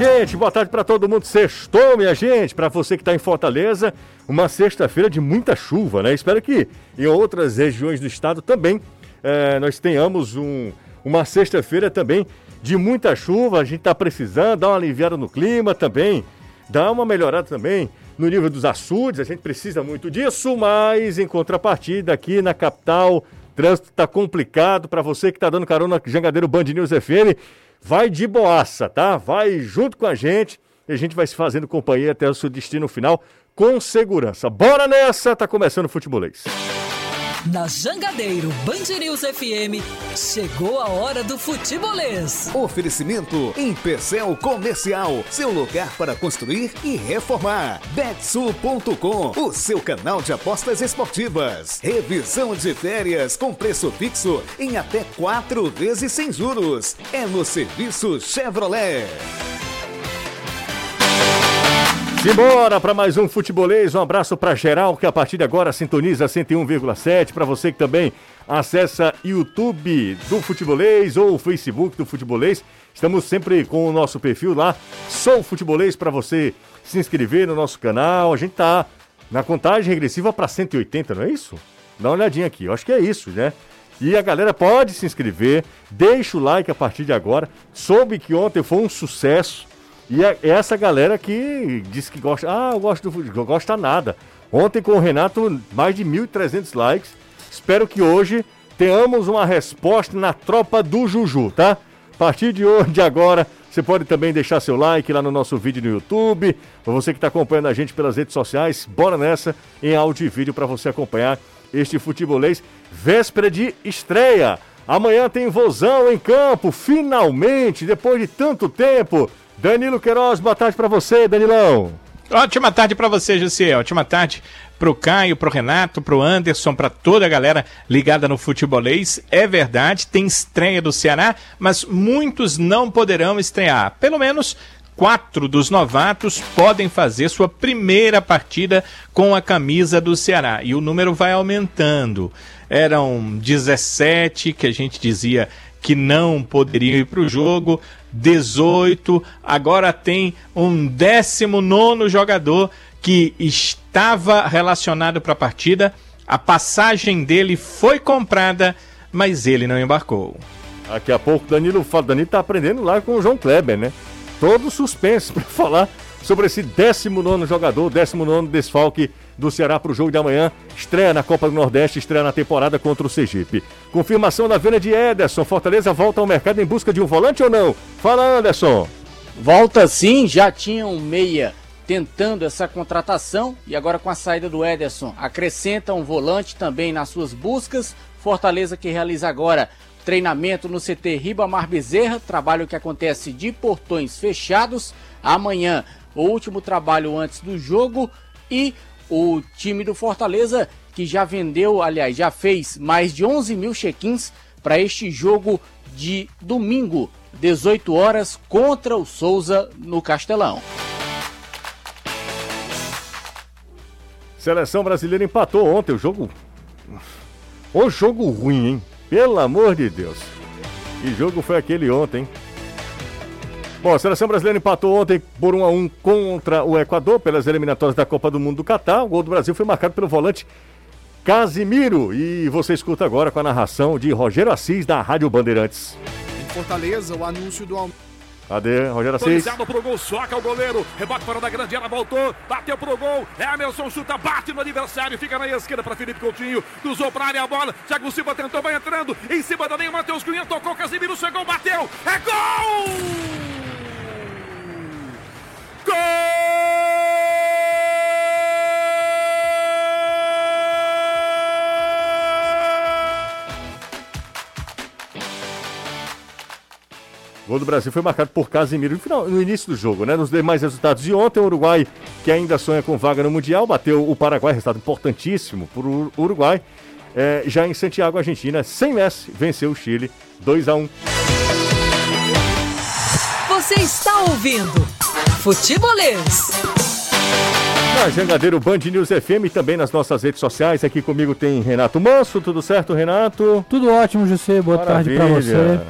Gente, boa tarde para todo mundo. Sextou, minha gente. Para você que está em Fortaleza, uma sexta-feira de muita chuva, né? Espero que em outras regiões do estado também é, nós tenhamos um, uma sexta-feira também de muita chuva. A gente está precisando dar uma aliviada no clima também, dar uma melhorada também no nível dos açudes. A gente precisa muito disso, mas em contrapartida aqui na capital, trânsito está complicado. Para você que está dando carona Jangadeiro Band News FM, vai de boaça, tá? Vai junto com a gente e a gente vai se fazendo companhia até o seu destino final com segurança. Bora nessa, tá começando o futebolês. Na Jangadeiro Band News FM, chegou a hora do futebolês. Oferecimento em Pecel Comercial, seu lugar para construir e reformar. Betsul.com, o seu canal de apostas esportivas. Revisão de férias com preço fixo em até quatro vezes sem juros. É no serviço Chevrolet. Simbora para mais um futebolês. Um abraço para geral que a partir de agora sintoniza 101,7. Para você que também acessa YouTube do Futebolês ou o Facebook do Futebolês. Estamos sempre com o nosso perfil lá. Sou Futebolês para você se inscrever no nosso canal. A gente tá na contagem regressiva para 180, não é isso? Dá uma olhadinha aqui. Eu acho que é isso, né? E a galera pode se inscrever, deixa o like a partir de agora. Soube que ontem foi um sucesso e é essa galera que diz que gosta, ah, eu gosto do futebol, gosta nada. Ontem com o Renato, mais de 1.300 likes. Espero que hoje tenhamos uma resposta na tropa do Juju, tá? A partir de hoje, agora, você pode também deixar seu like lá no nosso vídeo no YouTube. Para você que está acompanhando a gente pelas redes sociais, bora nessa em áudio e vídeo para você acompanhar este futebolês. Véspera de estreia. Amanhã tem vozão em campo, finalmente, depois de tanto tempo. Danilo Queiroz, boa tarde para você, Danilão. Ótima tarde para você, José. Ótima tarde pro Caio, pro Renato, pro Anderson, para toda a galera ligada no futebolês. É verdade, tem estreia do Ceará, mas muitos não poderão estrear. Pelo menos quatro dos novatos podem fazer sua primeira partida com a camisa do Ceará. E o número vai aumentando. Eram 17 que a gente dizia que não poderiam ir para o jogo, 18, agora tem um 19 jogador que estava relacionado para a partida. A passagem dele foi comprada, mas ele não embarcou. Daqui a pouco Danilo fala, Danilo tá aprendendo lá com o João Kleber, né? Todo suspense para falar sobre esse 19 jogador, 19 desfalque do Ceará para o jogo de amanhã. Estreia na Copa do Nordeste, estreia na temporada contra o Sergipe. Confirmação da venda de Ederson. Fortaleza volta ao mercado em busca de um volante ou não? Fala, Anderson. Volta sim, já tinha um meia tentando essa contratação e agora com a saída do Ederson acrescenta um volante também nas suas buscas. Fortaleza que realiza agora treinamento no CT Ribamar Bezerra, trabalho que acontece de portões fechados. Amanhã, o último trabalho antes do jogo e o time do Fortaleza, que já vendeu, aliás, já fez mais de 11 mil check-ins para este jogo de domingo, 18 horas, contra o Souza no Castelão. Seleção brasileira empatou ontem o jogo. O jogo ruim, hein? Pelo amor de Deus. Que jogo foi aquele ontem, hein? Bom, a seleção brasileira empatou ontem por 1 a 1 contra o Equador pelas eliminatórias da Copa do Mundo do Catar. O gol do Brasil foi marcado pelo volante Casimiro. E você escuta agora com a narração de Rogério Assis da Rádio Bandeirantes. Em Fortaleza, o anúncio do Cadê? Rogério Assis. pro gol, soca o goleiro. Rebote fora da grande área, voltou, bateu pro gol. Emerson chuta, bate no adversário, fica na esquerda para Felipe Coutinho. Cruzou pra área a bola. Thiago Silva tentou, vai entrando. Em cima da linha, Matheus Cunha tocou, Casimiro chegou, bateu. É gol! O gol do Brasil foi marcado por Casemiro no, final, no início do jogo, né? Nos demais resultados de ontem, o Uruguai, que ainda sonha com vaga no Mundial, bateu o Paraguai, resultado importantíssimo para o Uruguai. É, já em Santiago, Argentina, sem Messi, venceu o Chile 2 a 1 Você está ouvindo Futebolês. Na Jangadeiro Band News FM também nas nossas redes sociais. Aqui comigo tem Renato Manso. Tudo certo, Renato? Tudo ótimo, José. Boa Maravilha. tarde para você.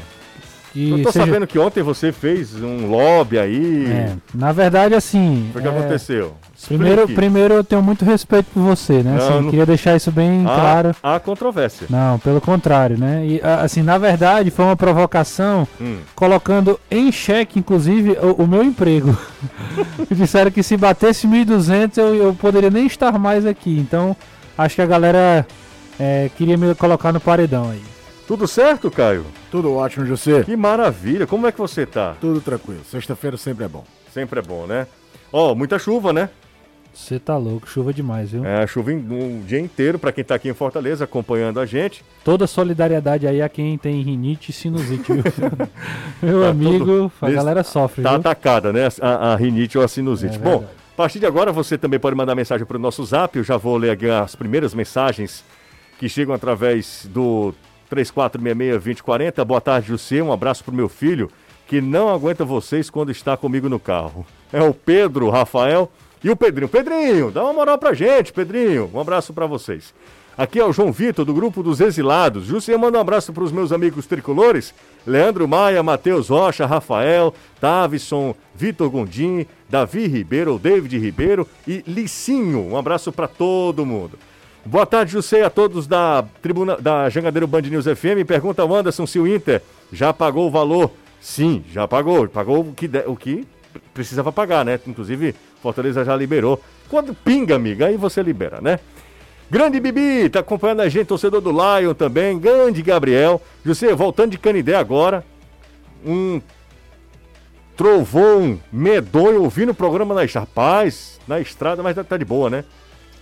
Que Eu tô seja... sabendo que ontem você fez um lobby aí. É, na verdade, assim. O que é... aconteceu? Primeiro, primeiro, eu tenho muito respeito por você, né? Não, assim, não... Queria deixar isso bem há, claro. Há controvérsia. Não, pelo contrário, né? E, assim, na verdade, foi uma provocação hum. colocando em xeque, inclusive, o, o meu emprego. Disseram que se batesse 1.200 eu, eu poderia nem estar mais aqui. Então, acho que a galera é, queria me colocar no paredão aí. Tudo certo, Caio? Tudo ótimo, José. Que maravilha. Como é que você tá? Tudo tranquilo. Sexta-feira sempre é bom. Sempre é bom, né? Ó, oh, muita chuva, né? Você tá louco, chuva demais, viu? É, chuva um dia inteiro para quem tá aqui em Fortaleza acompanhando a gente. Toda solidariedade aí a quem tem rinite e sinusite, viu? Meu tá amigo, a galera sofre. Tá viu? atacada, né? A, a, rinite ou a sinusite. É Bom, a partir de agora você também pode mandar mensagem para o nosso zap. Eu já vou ler as primeiras mensagens que chegam através do 3466-2040. Boa tarde, José. Um abraço pro meu filho, que não aguenta vocês quando está comigo no carro. É o Pedro Rafael e o Pedrinho. Pedrinho, dá uma moral pra gente, Pedrinho. Um abraço para vocês. Aqui é o João Vitor, do grupo dos Exilados. José, manda um abraço para os meus amigos tricolores. Leandro Maia, Matheus Rocha, Rafael, Davison, Vitor Gondim, Davi Ribeiro, David Ribeiro e Licinho. Um abraço para todo mundo. Boa tarde, José, a todos da tribuna da Jangadeiro Band News FM. Pergunta ao Anderson se o Inter já pagou o valor. Sim, já pagou. Pagou o que, o que precisava pagar, né? Inclusive, Fortaleza já liberou. Quando pinga, amiga, aí você libera, né? Grande Bibi, tá acompanhando a gente, torcedor do Lion também. Grande Gabriel. José, voltando de Canidé agora. Um trovão medonho ouvindo o programa na Rapaz, na estrada, mas tá, tá de boa, né?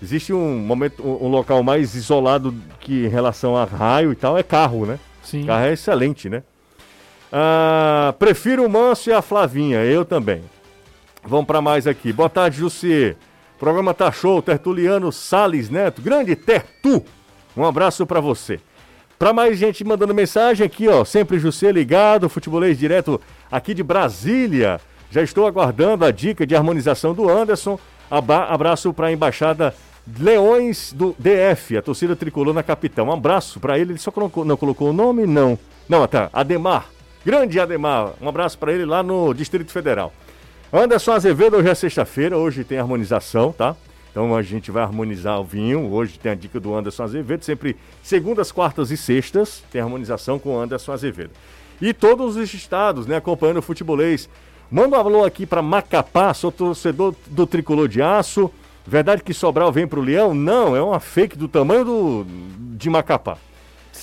Existe um momento, um local mais isolado que em relação a raio e tal, é carro, né? Sim. Carro é excelente, né? Ah, prefiro o Manso e a Flavinha, eu também. Vamos para mais aqui. Boa tarde, Jussi. O programa tá show, Tertuliano Sales Neto, grande Tertu. Um abraço para você. Para mais gente mandando mensagem aqui, ó, sempre José ligado, futebolês direto aqui de Brasília. Já estou aguardando a dica de harmonização do Anderson. Abraço para a embaixada Leões do DF, a torcida tricolor na capital. Um abraço para ele. Ele só colocou, não colocou o nome? Não. Não, tá. Ademar. Grande Ademar. Um abraço para ele lá no Distrito Federal. Anderson Azevedo, hoje é sexta-feira, hoje tem harmonização, tá? Então a gente vai harmonizar o vinho. Hoje tem a dica do Anderson Azevedo, sempre segundas, quartas e sextas tem harmonização com o Anderson Azevedo. E todos os estados, né, acompanhando o futebolês. Manda um alô aqui para Macapá, sou torcedor do Tricolor de Aço. Verdade que Sobral vem pro Leão? Não, é uma fake do tamanho do, de Macapá.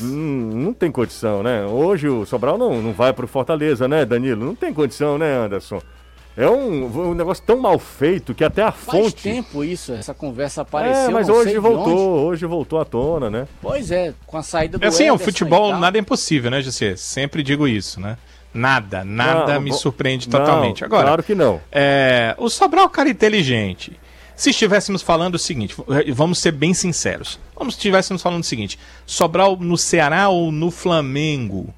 Hum, não tem condição, né? Hoje o Sobral não, não vai pro Fortaleza, né, Danilo? Não tem condição, né, Anderson? É um, um negócio tão mal feito que até a fonte. Faz tempo isso, essa conversa apareceu. É, mas hoje voltou, hoje voltou à tona, né? Pois é, com a saída do. É assim, o futebol nada é impossível, né, José? Sempre digo isso, né? Nada, nada não, me surpreende não, totalmente. Agora, claro que não. É, o Sobral é um cara inteligente. Se estivéssemos falando o seguinte, vamos ser bem sinceros. Vamos estivéssemos falando o seguinte: Sobral no Ceará ou no Flamengo?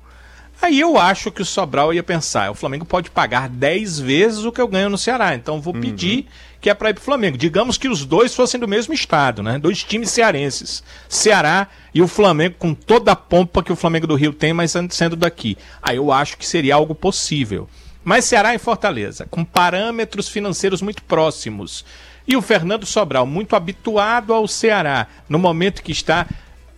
Aí eu acho que o Sobral ia pensar, o Flamengo pode pagar 10 vezes o que eu ganho no Ceará, então vou uhum. pedir que é para ir pro Flamengo. Digamos que os dois fossem do mesmo estado, né? Dois times cearenses. Ceará e o Flamengo com toda a pompa que o Flamengo do Rio tem, mas sendo daqui. Aí eu acho que seria algo possível. Mas Ceará e Fortaleza, com parâmetros financeiros muito próximos. E o Fernando Sobral, muito habituado ao Ceará, no momento que está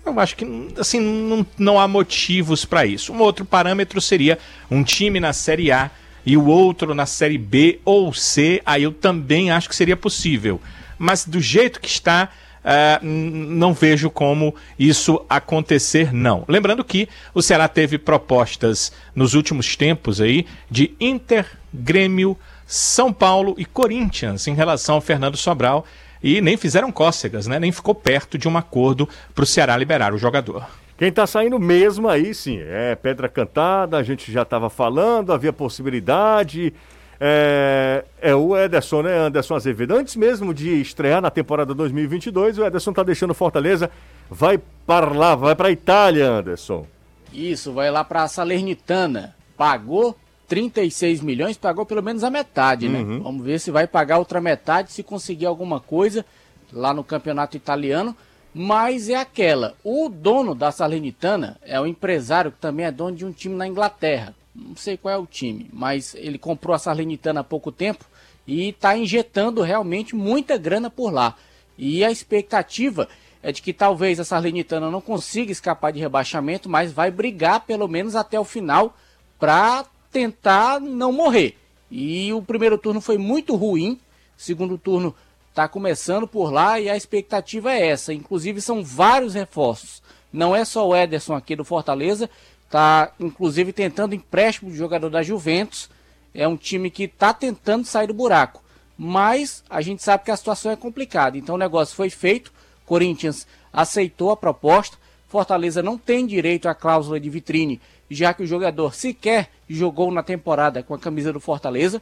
eu acho que assim não, não há motivos para isso. Um outro parâmetro seria um time na Série A e o outro na Série B ou C. Aí eu também acho que seria possível. Mas do jeito que está, uh, não vejo como isso acontecer, não. Lembrando que o Ceará teve propostas nos últimos tempos aí de Inter, Grêmio, São Paulo e Corinthians em relação ao Fernando Sobral e nem fizeram cócegas, né? Nem ficou perto de um acordo para o Ceará liberar o jogador. Quem está saindo mesmo aí, sim, é Pedra Cantada, a gente já estava falando, havia possibilidade. É, é, o Ederson, né? Anderson Azevedo. Antes mesmo de estrear na temporada 2022, o Ederson está deixando Fortaleza. Vai para lá, vai para a Itália, Anderson. Isso, vai lá para a Salernitana. Pagou 36 milhões, pagou pelo menos a metade, né? Uhum. Vamos ver se vai pagar outra metade, se conseguir alguma coisa lá no campeonato italiano. Mas é aquela, o dono da Salernitana é o empresário que também é dono de um time na Inglaterra. não sei qual é o time, mas ele comprou a Salernitana há pouco tempo e está injetando realmente muita grana por lá. E a expectativa é de que talvez a Salernitana não consiga escapar de rebaixamento, mas vai brigar pelo menos até o final para tentar não morrer. E o primeiro turno foi muito ruim, segundo turno está começando por lá e a expectativa é essa. Inclusive são vários reforços. Não é só o Ederson aqui do Fortaleza, está inclusive tentando empréstimo de jogador da Juventus. É um time que está tentando sair do buraco. Mas a gente sabe que a situação é complicada. Então o negócio foi feito. Corinthians aceitou a proposta. Fortaleza não tem direito à cláusula de vitrine, já que o jogador sequer jogou na temporada com a camisa do Fortaleza.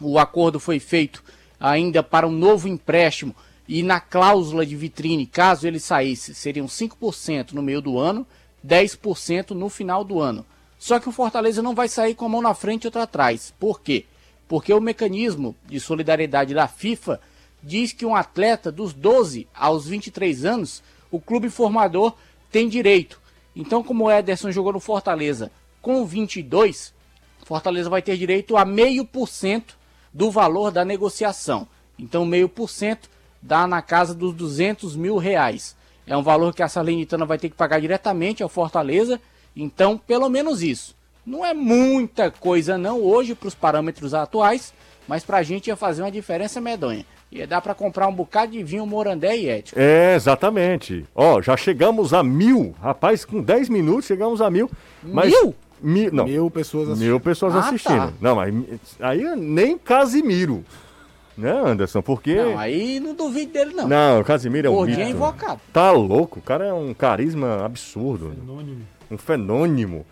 O acordo foi feito ainda para um novo empréstimo e na cláusula de vitrine, caso ele saísse, seriam 5% no meio do ano, 10% no final do ano. Só que o Fortaleza não vai sair com a mão na frente e outra atrás. Por quê? Porque o mecanismo de solidariedade da FIFA diz que um atleta dos 12 aos 23 anos, o clube formador tem direito. Então, como o Ederson jogou no Fortaleza com 22, Fortaleza vai ter direito a meio por cento do valor da negociação. Então, meio por cento dá na casa dos 200 mil reais. É um valor que a Salernitana vai ter que pagar diretamente ao Fortaleza. Então, pelo menos isso. Não é muita coisa não hoje para os parâmetros atuais, mas para a gente ia fazer uma diferença medonha. Ia dar para comprar um bocado de vinho Morandé e Ético. É, exatamente. Ó, já chegamos a mil. Rapaz, com 10 minutos chegamos a mil. Mas... Mil? Mil, não. Mil pessoas assistindo. Mil pessoas Ah, assistindo. tá. Não, mas aí nem Casimiro. Né, Anderson? Porque. Não, aí não duvido dele não. Não, Casimiro é um Gordinho é invocado. Tá louco, o cara é um carisma absurdo. Um fenônimo.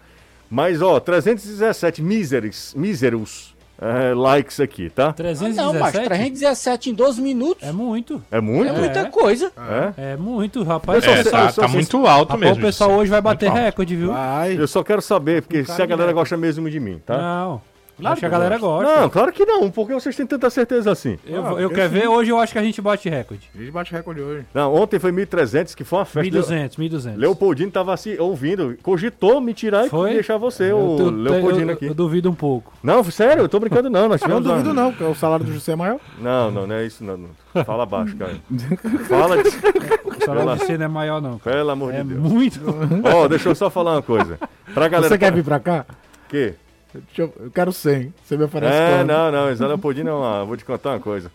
Mas, ó, 317 míseros, míseros é, likes aqui, tá? Ah, 317? não, mas 317 em 12 minutos É muito. É muito? é muita É. coisa. É? É muito, rapaz. É, só- tá, só- tá vocês- muito alto Rapaz, mesmo. o pessoal José. hoje vai bater Muito alto. recorde, viu? Vai. Eu só quero saber, porque se a galera de gosta mesmo de mim, tá? Não. Claro acho que a que galera gosta. Não, claro que não, porque vocês têm tanta certeza assim. Eu, Ah, eu eu quero sim. ver, hoje eu acho que a gente bate recorde. A gente bate recorde hoje. Não, ontem foi 1.300, que foi uma festa. 1.200, 1.200. Leopoldino tava se ouvindo, cogitou me tirar Foi? e deixar você, Eu o Leopoldino eu- aqui. Eu duvido um pouco. Não, sério, eu tô brincando não. Nós Não tivemos uma- duvido não, porque o salário do José é maior. Não, não, não é isso não. não. Fala baixo, cara. Fala de... O salário de você não é maior, não. Pelo amor É de Deus. muito. Ó, deixa eu só falar uma coisa. Pra galera... Você quer vir pra cá? quê? Deixa eu, eu quero 100. Você me oferece É, não, não, Zé Leopoldino é uma... Vou te contar uma coisa.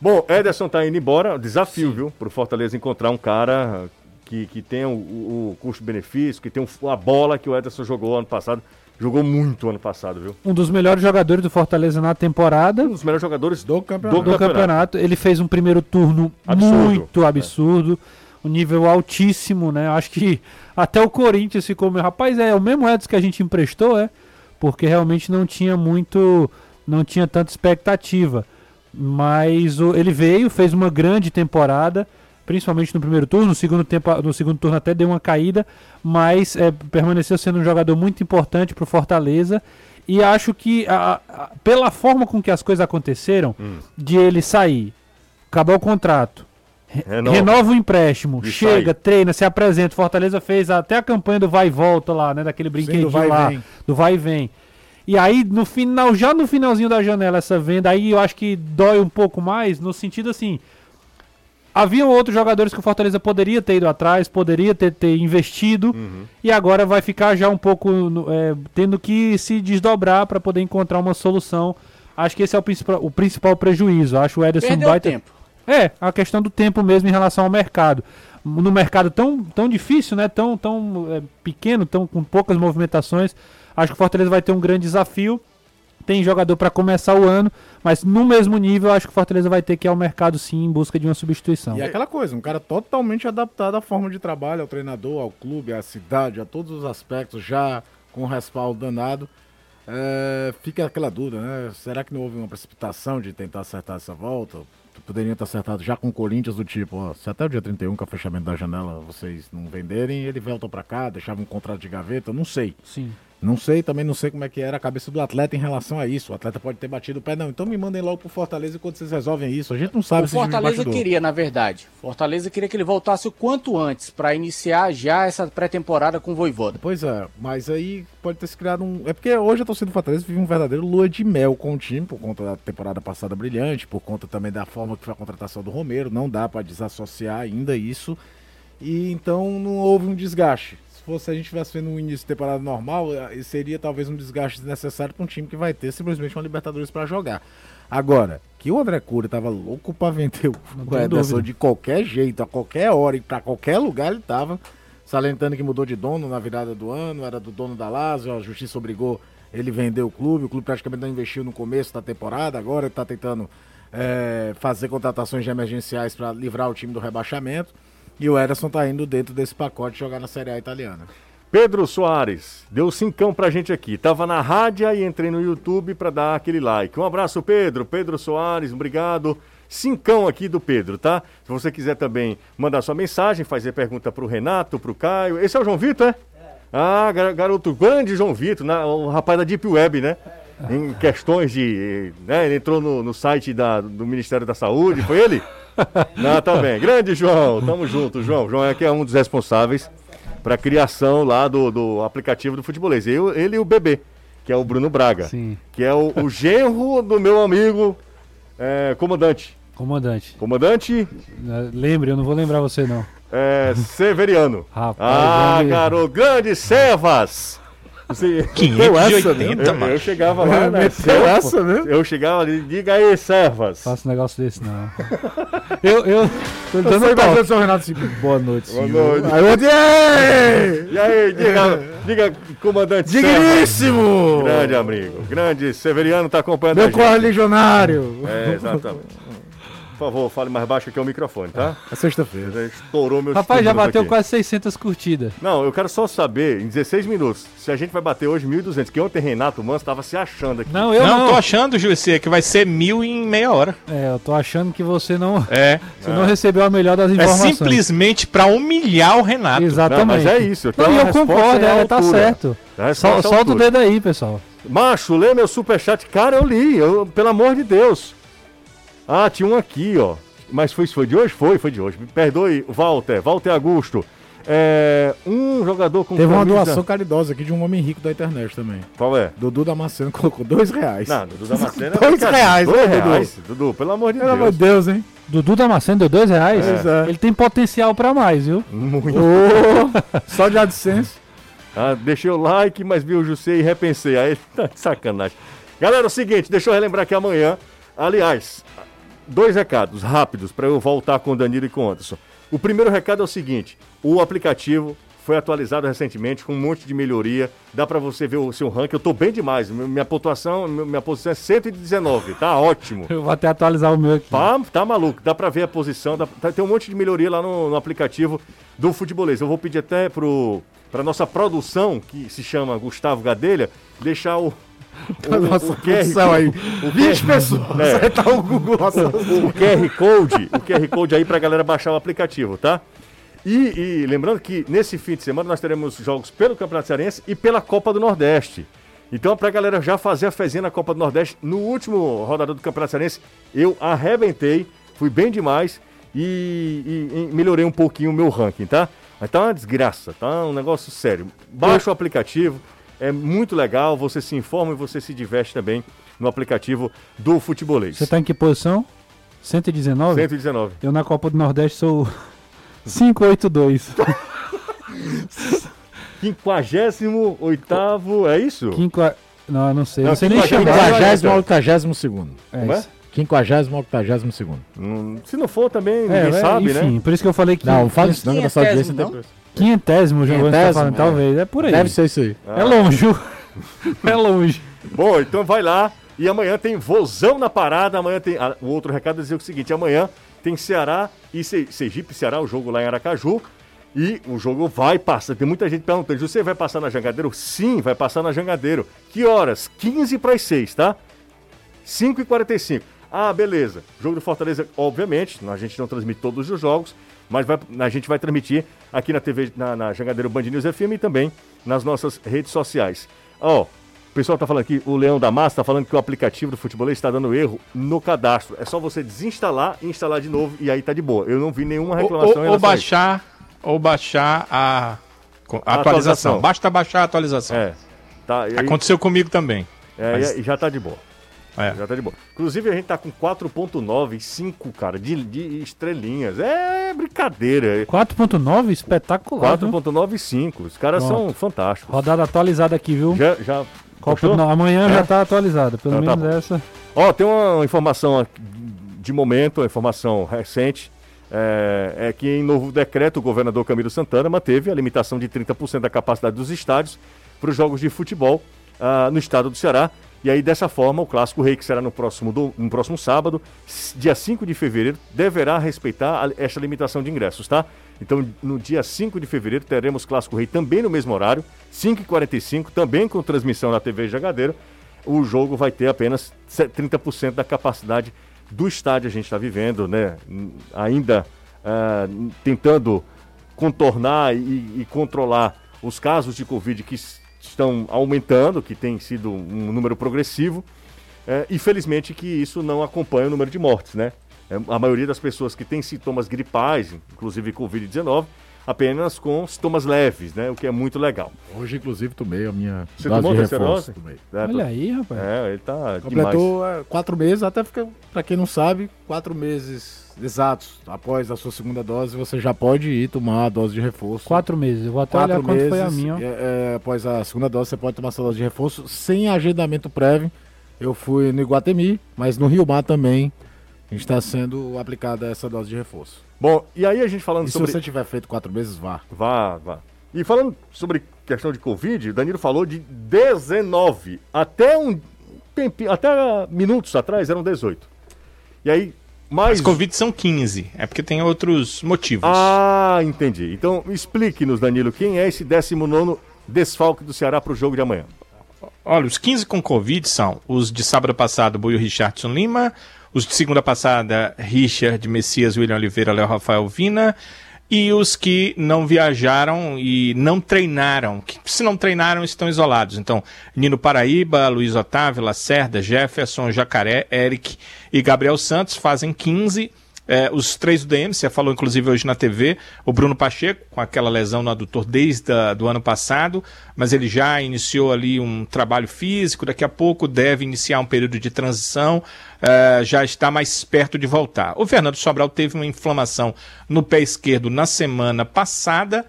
Bom, Ederson tá indo embora. Desafio, viu? Pro Fortaleza encontrar um cara que, que tenha o, o- custo-benefício, que tenha um- a bola que o Ederson jogou ano passado. Jogou muito ano passado, viu? Um dos melhores jogadores do Fortaleza na temporada Um dos melhores jogadores Do campeonato. do campeonato. Ele fez um primeiro turno Absurdo. muito absurdo. Um nível altíssimo, né? Acho que até o Corinthians ficou meio. Rapaz, é o mesmo Edson que a gente emprestou, é? Porque realmente não tinha muito. Não tinha tanta expectativa. Mas o- ele veio, fez uma grande temporada, principalmente no primeiro turno. No segundo, tempo, no segundo turno até deu uma caída, mas é, permaneceu sendo um jogador muito importante para o Fortaleza. E acho que, a- a- pela forma com que as coisas aconteceram, de ele sair, acabar o contrato, Renova. renova o empréstimo, E chega, sai. treina, se apresenta. Fortaleza fez até a campanha do vai e volta lá, né? Daquele brinquedinho vai e lá, vem. do vai e vem. E aí, no final, já no finalzinho da janela, essa venda, aí eu acho que dói um pouco mais, no sentido assim. Haviam outros jogadores que o Fortaleza poderia ter ido atrás, poderia ter, ter investido, e agora vai ficar já um pouco no- é, tendo que se desdobrar para poder encontrar uma solução. Acho que esse é o principal, o principal prejuízo. Acho o Ederson Perdeu baita- tempo. É, a questão do tempo mesmo em relação ao mercado. No mercado tão, tão difícil, né? Tão, tão é, pequeno, tão com poucas movimentações. Acho que o Fortaleza vai ter um grande desafio. Tem jogador para começar o ano, mas no mesmo nível, acho que o Fortaleza vai ter que ir ao mercado sim em busca de uma substituição. E é aquela coisa, um cara totalmente adaptado à forma de trabalho, ao treinador, ao clube, à cidade, a todos os aspectos, já com respaldo danado. É, fica aquela dúvida, né? Será que não houve uma precipitação de tentar acertar essa volta? Poderia ter acertado já com o Corinthians do tipo, ó, se até o dia 31, que é o fechamento da janela, vocês não venderem, ele volta pra cá, deixava um contrato de gaveta, não sei. Sim. Não sei, também não sei como é que era a cabeça do atleta em relação a isso. O atleta pode ter batido o pé, não. Então me mandem logo pro Fortaleza enquanto vocês resolvem isso. A gente não sabe O se Fortaleza queria, na verdade. Fortaleza queria que ele voltasse o quanto antes para iniciar já essa pré-temporada com o Voivoda. Pois é, mas aí pode ter se criado um. É porque hoje a torcida do Fortaleza vive um verdadeiro lua de mel com o time, por conta da temporada passada brilhante, por conta também da forma que foi a contratação do Romero. Não dá pra desassociar ainda isso. E então não houve um desgaste. Se fosse a gente tivesse vendo um início de temporada normal, eh, seria talvez um desgaste desnecessário para um time que vai ter simplesmente uma Libertadores para jogar. Agora, que o André Cura tava louco para vender o Ederson de qualquer jeito, a qualquer hora e para qualquer lugar ele tava. Salientando que mudou de dono na virada do ano, era do dono da Lazio, a justiça obrigou ele vender o clube, o clube praticamente não investiu no começo da temporada, agora ele está tentando eh, fazer contratações de emergenciais para livrar o time do rebaixamento. E o Ederson tá indo dentro desse pacote jogar na Série A italiana. Pedro Soares, deu cincão pra gente aqui. Tava na rádio e entrei no YouTube pra dar aquele like. Um abraço, Pedro. Pedro Soares, obrigado. Cincão aqui do Pedro, tá? Se você quiser também mandar sua mensagem, fazer pergunta pro Renato, pro Caio. Esse é o João Vitor, é? Ah, gar- garoto grande João Vitor, né? o rapaz da Deep Web, né? Em questões de. Né? Ele entrou no, no site da- do Ministério da Saúde, foi ele? Não, tá bem. Grande João, tamo junto, João. João é que é um dos responsáveis para a criação lá do, do aplicativo do futebolês. Eu, ele e o bebê, que é o Bruno Braga, Sim, que é o, o genro do meu amigo é, comandante. comandante. Comandante Eh, Lembre, eu não vou lembrar você não. é, Severiano. Rapaz, ah, garoto, grande Sevas! Você- 580, eu, mano. eu chegava lá, né? Meteu essa, né? Eu chegava ali, diga aí, Servas. Faço um negócio desse não. eu, eu tô Eu dando um toque. imaginando o seu Renato assim, boa noite, Boa senhor. noite. Aí eu odiei! E aí, diga, diga comandante. Digníssimo! Grande amigo, grande Severiano tá acompanhando a Meu gente. correligionário! É, exatamente. Por favor, fale mais baixo que é o microfone, tá? É sexta-feira. Já estourou meu Rapaz, já bateu quase 600 curtidas. Não, eu quero só saber, em 16 minutos, se a gente vai bater hoje 1.200, que ontem Renato Manso tava se achando aqui. Não, eu não, não. tô achando, Juicy, que vai ser mil em meia hora. É, eu tô achando que você não, É. você não recebeu a melhor das É informações. simplesmente pra humilhar o Renato. Exatamente. Não, mas é isso, eu Não, eu concordo, é é, tá certo. Sol, é solta o dedo aí, pessoal. Macho, lê meu superchat. Cara, eu li, eu, pelo amor de Deus. Ah, tinha um aqui, ó. Mas foi, foi de hoje? Foi, foi de hoje. Me perdoe, Walter, Walter Augusto. É, um jogador com Teve uma camisa- doação caridosa aqui de um homem rico da internet também. Qual é? Dudu Damasceno colocou dois reais. Não, Dudu Damasceno é Dois reais, Dois né, Dudu? reais, Dudu, pelo amor de Pelo amor Deus. de Deus, hein? Dudu Damasceno deu dois reais. Pois é. Ele tem potencial pra mais, viu? Muito. Ô, só de AdSense. Ah, deixei o like, mas vi o Jussei e repensei. Aí tá de sacanagem. Galera, é o seguinte, deixa eu relembrar que amanhã, aliás, dois recados rápidos para eu voltar com o Danilo e com o Anderson. O primeiro recado é o seguinte: o aplicativo foi atualizado recentemente com um monte de melhoria. Dá para você ver o seu ranking. Eu tô bem demais. Minha pontuação, minha posição é 119. Tá ótimo. Eu vou até atualizar o meu aqui. Tá, tá maluco, dá pra ver a posição, dá, tá- tem um monte de melhoria lá no, no aplicativo do Futebolês. Eu vou pedir até pro, pra nossa produção, que se chama Gustavo Gadelha, deixar o, o, Nossa o QR produção aí. o 20 QR pessoas. É. Aí tá o Google. Nossa, o QR Code, o QR Code aí pra galera baixar o aplicativo, tá? E, e lembrando que nesse fim de semana nós teremos jogos pelo Campeonato Cearense e pela Copa do Nordeste. Então, pra galera já fazer a fezinha na Copa do Nordeste, no último rodador do Campeonato Cearense, eu arrebentei, fui bem demais e, e- e melhorei um pouquinho o meu ranking, tá? Mas tá uma desgraça, tá um negócio sério. Baixa o aplicativo, é muito legal, você se informa e você se diverte também no aplicativo do Futebolês. Você tá em que posição? 119? 119. Eu na Copa do Nordeste sou 582. 58 é isso? Quinqua... Não, não sei. Não, Não sei nem quinquagésimo- chamar. Quinquagésimo- 80 segundo. É Como é? isso. 50 segundo. Hum, se não for também, ninguém É, é, sabe, enfim, né? por isso que eu falei que. Não, não fala isso não, que a nossa audiência Quinhentésimo, tem... Quinhentésimo, já você tá falando, é. talvez. É por aí. Deve ser isso aí. É longe. é longe. Bom, então vai lá. E amanhã tem Vozão na parada. Amanhã tem. ah, o outro recado é dizer o seguinte: amanhã tem Ceará e Se- Sergipe Ceará, o jogo lá em Aracaju. E o jogo vai passar. Tem muita gente perguntando: você vai passar na Jangadeiro? Sim, vai passar na Jangadeiro. Que horas? 15 para as 6, tá? 5 e 45 Ah, beleza. Jogo do Fortaleza, obviamente, a gente não transmite todos os jogos, mas vai- a gente vai transmitir aqui na TV, na, na Jangadeiro Band News FM e também nas nossas redes sociais. Ó, o pessoal tá falando aqui, o Leão da Massa tá falando que o aplicativo do futebolês está dando erro no cadastro. É só você desinstalar e instalar de novo e aí tá de boa. Eu não vi nenhuma Ou, reclamação ou- ou a isso. baixar, ou baixar a, a atualização. atualização. Basta baixar a atualização. É. Tá, aí- Aconteceu comigo também. É, Mas- já tá de boa. É. Já tá de boa. Inclusive, a gente tá com 4.9 e 5, cara, de, de estrelinhas. É brincadeira. 4.9, espetacular. viu? 4.9 e 5. Os caras Pronto. são fantásticos. Rodada atualizada aqui, viu? Já, já. Copa não, amanhã É? já tá atualizada, pelo Então tá menos bom. essa. Ó, tem uma informação de momento, uma informação recente. É, é que em novo decreto o governador Camilo Santana manteve a limitação de 30% da capacidade dos estádios para os jogos de futebol ah, no estado do Ceará. E aí, dessa forma, o Clássico Rei, que será no próximo, do- no próximo sábado, dia 5 de fevereiro, deverá respeitar a- esta limitação de ingressos, tá? Então, no dia 5 de fevereiro, teremos Clássico Rei também no mesmo horário, 5h45, também com transmissão na TV Jagadeiro. O jogo vai ter apenas se- 30% da capacidade do estádio. A gente está vivendo, né? Ainda n- tentando contornar e, e controlar os casos de Covid que estão aumentando, que tem sido um número progressivo. É, e felizmente que isso não acompanha o número de mortes, né? É, a maioria das pessoas que têm sintomas gripais, inclusive Covid-19, apenas com sintomas leves, né? O que é muito legal. Hoje, inclusive, tomei a minha Você dose tomou de reforço. dose? Tomei. É, Olha aí, rapaz. É, ele tá demais. Completou é, quatro meses, até fica, pra quem não sabe, quatro meses exatos após a sua segunda dose, você já pode ir tomar a dose de reforço. Quatro meses. Eu vou até Quatro olhar quanto meses, foi a minha. ó. é, é, após a segunda dose, você pode tomar sua dose de reforço sem agendamento prévio. Eu fui no Iguatemi, mas no Rio Mar também está sendo aplicada essa dose de reforço. Bom, e aí a gente falando E se sobre... você tiver feito quatro meses, vá. Vá, vá. E falando sobre questão de Covid, o Danilo falou de 19. Até um tempinho, até minutos atrás eram 18. E aí, mais... As Covid são 15. É porque tem outros motivos. Ah, entendi. Então, explique-nos, Danilo, quem é esse 19 desfalque do Ceará para o jogo de amanhã? Olha, os 15 com Covid são os de sábado passado, Buio Richardson Lima, os de segunda passada, Richard Messias, William Oliveira, Léo Rafael Vina, e os que não viajaram e não treinaram, que se não treinaram estão isolados. Então, Nino Paraíba, Luiz Otávio, Lacerda, Jefferson, Jacaré, Eric e Gabriel Santos fazem 15. É, os três do DM, você falou inclusive hoje na TV, o Bruno Pacheco, com aquela lesão no adutor desde a, do ano passado, mas ele já iniciou ali um trabalho físico, daqui a pouco deve iniciar um período de transição, é, já está mais perto de voltar. O Fernando Sobral teve uma inflamação no pé esquerdo na semana passada,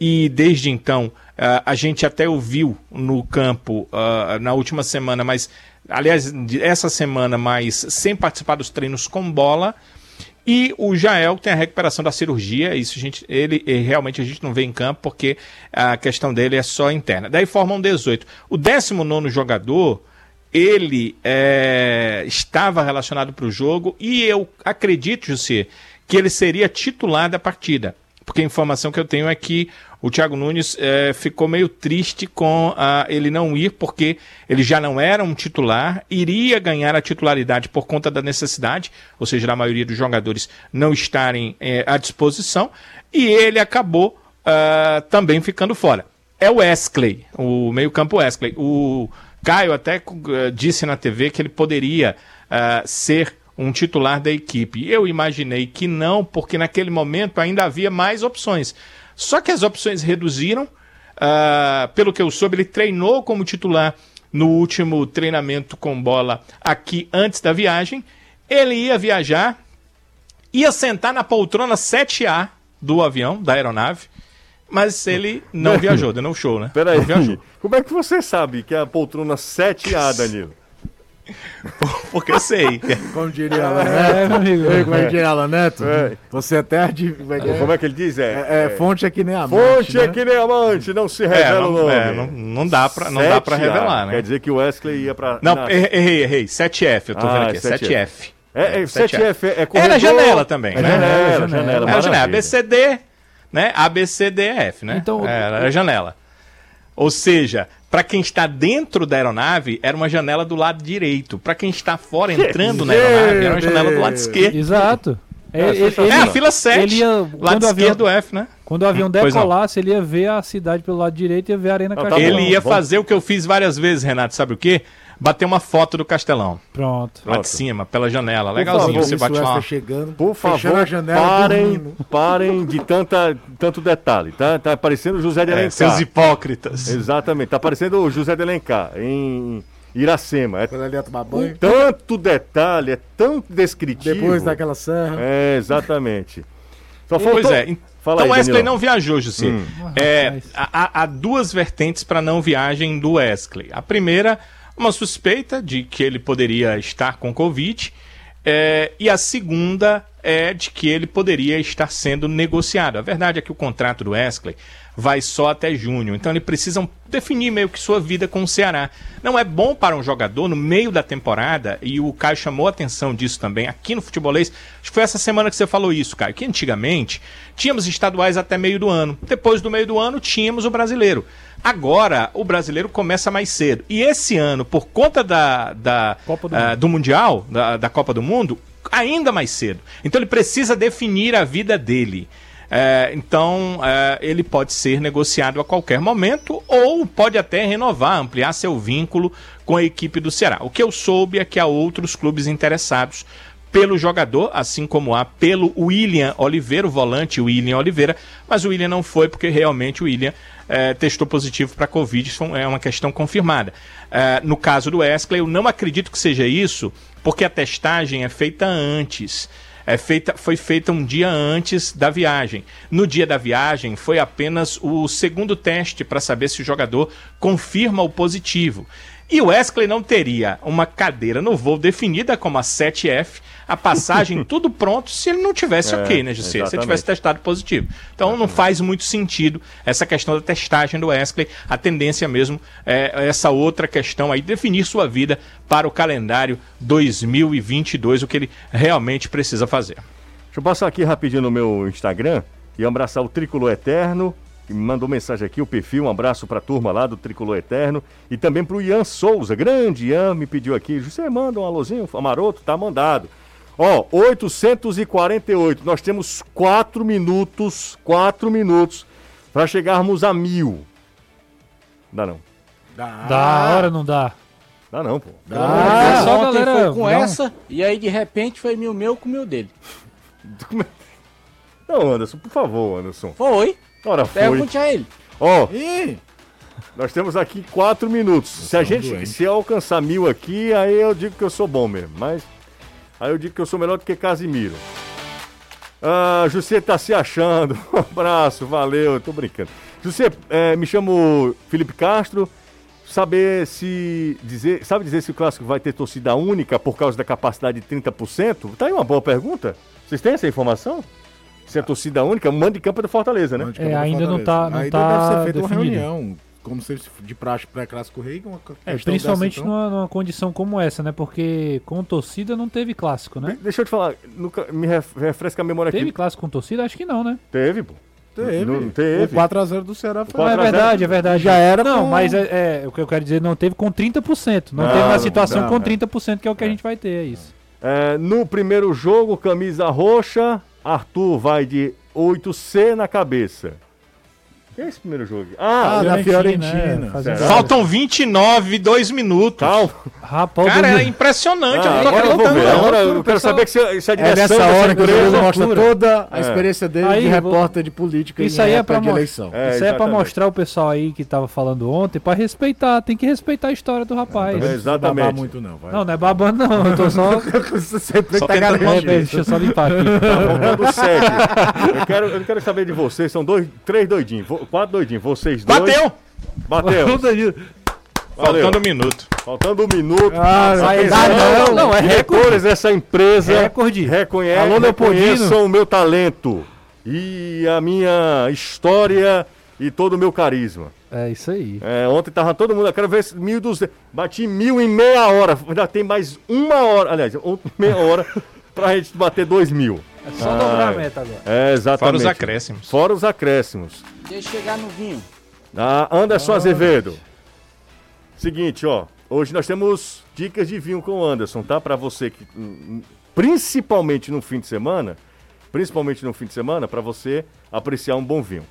e desde então eh, a gente até o viu no campo ah, na última semana, mas aliás, essa semana, mas sem participar dos treinos com bola. E o Jael tem a recuperação da cirurgia, isso a gente, ele realmente a gente não vê em campo porque a questão dele é só interna. Daí formam 18. O 19 jogador, ele eh, estava relacionado para o jogo e eu acredito, José, que ele seria titular da partida. Porque a informação que eu tenho é que o Thiago Nunes eh, ficou meio triste com ah, ele não ir, porque ele já não era um titular, iria ganhar a titularidade por conta da necessidade, ou seja, da maioria dos jogadores não estarem eh, à disposição, e ele acabou ah, também ficando fora. É o Wesley, o meio-campo Wesley. O Caio até eh, disse na TV que ele poderia ah, ser um titular da equipe. Eu imaginei que não, porque naquele momento ainda havia mais opções. Só que as opções reduziram. ah, pelo que eu soube, ele treinou como titular no último treinamento com bola aqui antes da viagem. Ele ia viajar, ia sentar na poltrona 7A do avião, da aeronave, mas ele não viajou, deu um show, né? Peraí, Não viajou. como é que você sabe que é a poltrona 7A, Danilo? Porque eu sei. Como diria Alan É, Neto. amigo. Ei, Como é que diria Alan Neto? É. Você é de... Como é, que é? Como é que ele diz? É, É, é, fonte é que nem a fonte né? é que nem amante, não se É, revela o não, nome. é, não, não dá pra, não dá pra 7A, revelar, né? Quer dizer que o Wesley ia pra... Não, na- errei, errei, errei. 7F, eu tô Ah, vendo aqui. 7F. 7F. É, é, 7F é, é corredor... Era janela também, É né? janela, É, janela, janela. Era janela. ABCD, né? ABCDF, né? Então, era, era janela. Ou seja, para quem está dentro da aeronave, era uma janela do lado direito. Para quem está fora, entrando na aeronave, era uma janela do lado esquerdo. Exato. Ele, ele- É a fila 7, ele ia- lado avião- esquerdo do F, né? Quando o avião decolasse, ele ia ver a cidade pelo lado direito e ia ver a Arena tá bom. Ele ia fazer o que eu fiz várias vezes, Renato, sabe o quê? Bater uma foto do Castelão. Pronto. Lá de cima, pela janela. Legalzinho, favor, você bate. Wesley chegando, Por favor, a janela, parem, parem de tanta, tanto detalhe, tá? Tá parecendo o José de É, Alencar. seus hipócritas. Exatamente, tá parecendo o José de Alencar, em Iracema. É Quando ele ia tomar banho. tanto detalhe, é tão descritivo. Depois daquela serra. É, exatamente. Só Pois faltou- é. Fala então aí, Wesley não viajou, José. Hum. É, há, há- há duas vertentes para não viagem do Wesley. A primeira, uma suspeita de que ele poderia estar com Covid. é, e a segunda é de que ele poderia estar sendo negociado. A verdade é que o contrato do Wesley vai só até junho. Então eles precisam definir meio que sua vida com o Ceará. Não é bom para um jogador no meio da temporada, e o Caio chamou a atenção disso também aqui no futebolês. Acho que foi essa semana que você falou isso, Caio, que antigamente tínhamos estaduais até meio do ano. Depois do meio do ano tínhamos o brasileiro. Agora o brasileiro começa mais cedo. E esse ano, por conta da, da, do Mundo. do Mundial, da, da Copa do Mundo, ainda mais cedo. Então ele precisa definir a vida dele. É, então é, ele pode ser negociado a qualquer momento ou pode até renovar, ampliar seu vínculo com a equipe do Ceará. O que eu soube é que há outros clubes interessados pelo jogador, assim como há pelo William Oliveira, o volante William Oliveira, mas o William não foi porque realmente o William eh, testou positivo para Covid, isso é uma questão confirmada. Eh, no caso do Wesley, eu não acredito que seja isso, porque a testagem é feita antes. É feita, foi feita um dia antes da viagem. No dia da viagem, foi apenas o segundo teste para saber se o jogador confirma o positivo. E o Wesley não teria uma cadeira no voo definida como a 7F, a passagem tudo pronto se ele não tivesse É, ok, né, José? Se ele exatamente. tivesse testado positivo. Então não faz muito sentido essa questão da testagem do Wesley. A tendência mesmo é essa outra questão aí, definir sua vida para o calendário 2022, o que ele realmente precisa fazer. Deixa eu passar aqui rapidinho no meu Instagram e abraçar o Tricolor Eterno, que me mandou mensagem aqui, o perfil, um abraço pra turma lá do Tricolor Eterno e também pro Ian Souza, grande Ian, me pediu aqui, você manda um alôzinho, maroto, tá mandado. Ó, 848, nós temos 4 minutos, 4 minutos pra chegarmos a mil. Dá não, Da hora não dá. dá não, pô. Ah, é só a Ontem galera foi com dá um- essa, e aí de repente foi mil meu com mil dele. Não, Anderson, por favor, Anderson. Foi. Ora foi. Pergunte a ele. Ó, Ih, Nós temos aqui quatro minutos. Se a gente, doente. se eu alcançar mil aqui, aí eu digo que eu sou bom mesmo. Mas aí eu digo que eu sou melhor do que Casimiro. Ah, José tá se achando. Um abraço, valeu, eu tô brincando. José, eh, me chamo Felipe Castro. Saber se dizer, sabe dizer se o clássico vai ter torcida única por causa da capacidade de 30%? Tá aí uma boa pergunta. Vocês têm essa informação? Se é torcida única, o mando de campo é do Fortaleza, né? É, ainda não tá- não Ainda tá deve ser feita uma definido. reunião, como se de praxe pré-clássico rei, uma É, principalmente dessa, então. numa, numa condição como essa, né? Porque com torcida não teve clássico, né? De- Deixa eu te falar, nunca- me ref- refresca a memória Teve aqui. clássico com torcida? Acho que não, né? Teve, pô. Teve. Não teve. O 4x0 do Ceará foi. Não, é 4 a 0. verdade, é verdade. Já era Não, com- mas é, é, o que eu quero dizer, não teve com 30%. Não, Não, teve na situação não, com é. 30%, que é o que a gente vai ter, é isso. É, no primeiro jogo, camisa roxa, Arthur vai de 8C na cabeça. Que é esse primeiro jogo? Ah, Ah, da Fiorentina, é, fazendo-? Faltam 29, 2 minutos. calma. Rapaz, Cara, é impressionante. Ah, eu não agora eu vou ver. não. Agora eu O quero pessoal- saber que se, se a É direção nessa dessa hora que o Danilo mostra toda a É. experiência dele Aí, de vou- repórter de política Isso em aí é época pra de eleição. É, Isso aí é pra mostrar o pessoal aí que tava falando ontem, pra respeitar, tem que respeitar a história do rapaz. É, Não exatamente. babar muito não, vai. Não, não é babando não, eu tô só... Sempre Só tá. É, deixa eu só limpar aqui. Tá sete. Eu quero, eu não quero saber de vocês, são dois, três doidinhos, quatro doidinhos, vocês dois. Bateu! Bateu. Faltando um minuto. Faltando um minuto. Ah, de- não, não, é diretores dessa empresa Recorde. reconhe Alô, reconheçam o meu talento e a minha história e todo o meu carisma. É isso aí. É, ontem tava todo mundo, eu quero ver se 1.200, bati mil em meia hora, ainda tem mais uma hora, aliás, meia hora pra gente bater dois mil. É só Ai. dobrar a meta agora. É, exatamente. Fora os acréscimos. Fora os acréscimos. Deixa eu chegar no vinho. Ah, Anderson Azevedo. Seguinte, ó. Hoje nós temos dicas de vinho com o Anderson, tá? Pra você que, principalmente no fim de semana, principalmente no fim de semana, para você apreciar um bom vinho.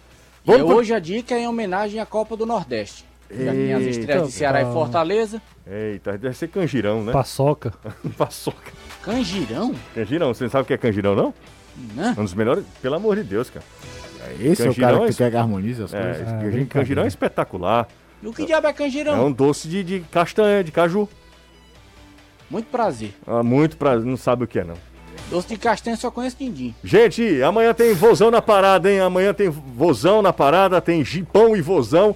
E Vamos pro- hoje a dica é em homenagem à Copa do Nordeste. Já tem as estreias de Ceará e Fortaleza. Eita, deve ser canjirão, né? Paçoca. Paçoca. Canjirão? Canjirão, você não sabe o que é canjirão, não? Né? Um dos melhores, pelo amor de Deus, cara. Esse é o Canjirão cara é que quer que harmonize as É, coisas. esse Ah, canjirão- brincadeira. canjirão é espetacular. E o que diabo é canjirão? É um doce de, de castanha, de caju. Muito prazer. Ah, muito pra. Não sabe o que é, não. Doce de castanha só conheço Dindim. Gente, amanhã tem vozão na parada, hein? Amanhã tem vozão na parada, tem gipão e vozão.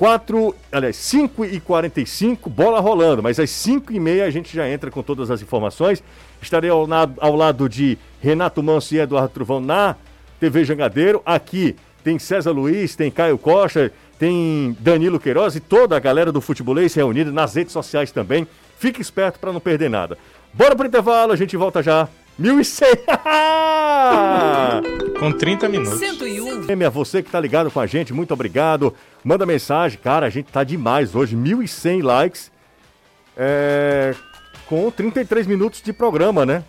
4, aliás, 5 e 45 bola rolando, mas às 5 e meia a gente já entra com todas as informações. Estarei ao, na- ao lado de Renato Manso e Eduardo Truvão na TV Jangadeiro. Aqui tem César Luiz, tem Caio Costa, tem Danilo Queiroz e toda a galera do Futebolês reunida nas redes sociais também. Fique esperto para não perder nada. Bora pro intervalo, a gente volta já. 1100! Com 30 minutos. 101. FM, a você que tá ligado com a gente, muito obrigado. Manda mensagem, cara, a gente tá demais hoje, 1.100 likes, é, com 33 minutos de programa, né?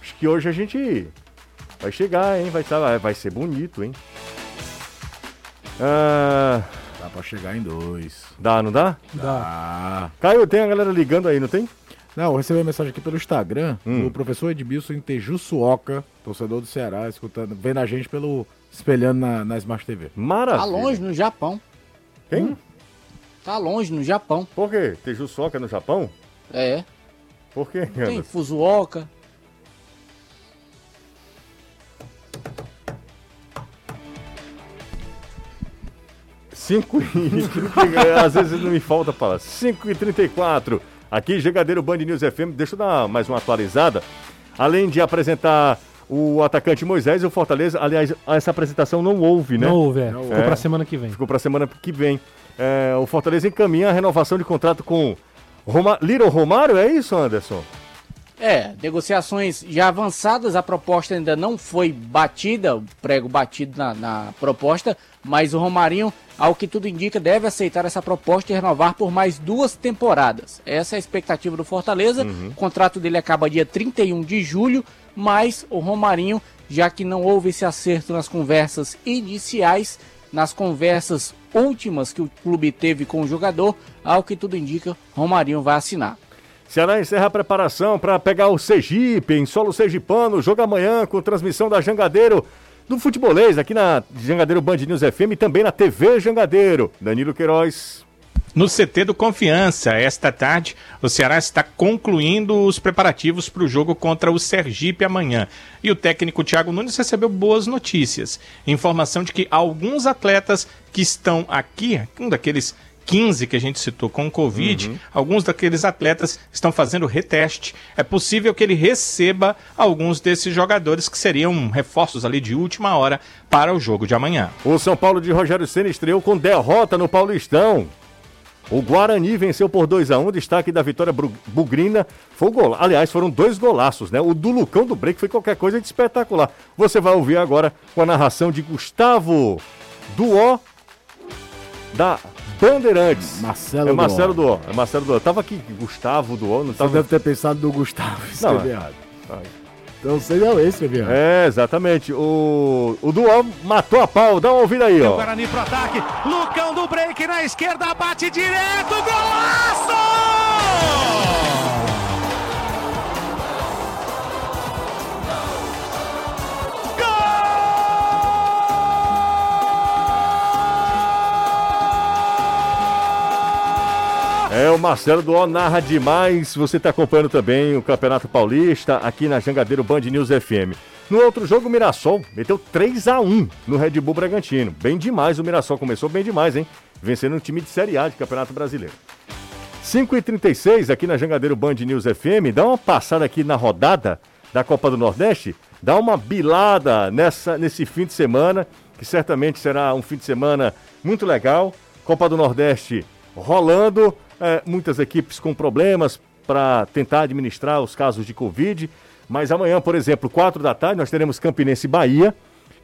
Acho que hoje a gente vai chegar, hein? Vai, tá- vai ser bonito, hein? Ah, Dá pra chegar em dois. dá, não dá? Dá. Caio, tem a galera ligando aí, não tem? Não, eu recebi uma mensagem aqui pelo Instagram Hum. do professor Edmilson em Tejuçuoca, torcedor do Ceará, escutando, vendo a gente pelo. espelhando na, na Smart TV. Maravilha. Tá longe no Japão. Quem? Tá longe no Japão. Por quê? Tejuçoca no Japão? É. Por quê, Tem Anderson? Fuzuoka. Cinco e... Às vezes não me falta palavra. 5 e 34 Aqui, Jogadeiro Band News FM. Deixa eu dar mais uma atualizada. Além de apresentar o atacante Moisés e o Fortaleza. Aliás, essa apresentação não houve, né? Não houve, é. Ficou É. pra semana que vem. Ficou pra semana que vem. É, o Fortaleza encaminha a renovação de contrato com Roma... Little Romário, é isso, Anderson? É, negociações já avançadas, a proposta ainda não foi batida, o prego batido na, na proposta, mas o Romarinho, ao que tudo indica, deve aceitar essa proposta e renovar por mais duas temporadas. Essa é a expectativa do Fortaleza. O contrato dele acaba dia 31 de julho, mas o Romarinho, já que não houve esse acerto nas conversas iniciais, nas conversas últimas que o clube teve com o jogador, ao que tudo indica, Romarinho vai assinar. Ceará encerra a preparação para pegar o Sergipe em solo sergipano. Jogo amanhã com transmissão da Jangadeiro do Futebolês, aqui na Jangadeiro Band News FM e também na TV Jangadeiro. Danilo Queiroz. No CT do Confiança, esta tarde, o Ceará está concluindo os preparativos para o jogo contra o Sergipe amanhã. E o técnico Thiago Nunes recebeu boas notícias. Informação de que alguns atletas que estão aqui, um daqueles 15 que a gente citou com Covid, alguns daqueles atletas estão fazendo reteste. É possível que ele receba alguns desses jogadores que seriam reforços ali de última hora para o jogo de amanhã. O São Paulo de Rogério Senna estreou com derrota no Paulistão. O Guarani venceu por 2 a 1 Destaque da vitória bugrina foi o gol. Aliás, foram dois golaços, né? O do Lucão do Break foi qualquer coisa de espetacular. Você vai ouvir agora com a narração de Gustavo Duó da Bandeirantes. Marcelo É Marcelo Duó. É Marcelo Duó. Tava aqui Gustavo Duó, não Você tava. deve ter pensado do Gustavo Não, é. Então seja esse, escrever errado. É, exatamente. O, o Duó matou a pau. Dá uma ouvida aí, ó. Guarani pro ataque. Lucão do break na esquerda, bate direto, golaço! É, o Marcelo do narra demais. Você está acompanhando também o Campeonato Paulista aqui na Jangadeiro Band News FM. No outro jogo, o Mirassol meteu 3 a 1 no Red Bull Bragantino. Bem demais, o Mirassol começou bem demais, hein? Vencendo um time de Série A de Campeonato Brasileiro. 5h36 aqui na Jangadeiro Band News FM. Dá uma passada aqui na rodada da Copa do Nordeste. Dá uma bilada nessa, nesse fim de semana, que certamente será um fim de semana muito legal. Copa do Nordeste rolando, é, muitas equipes com problemas para tentar administrar os casos de Covid. Mas amanhã, por exemplo, 4 da tarde, nós teremos Campinense e Bahia.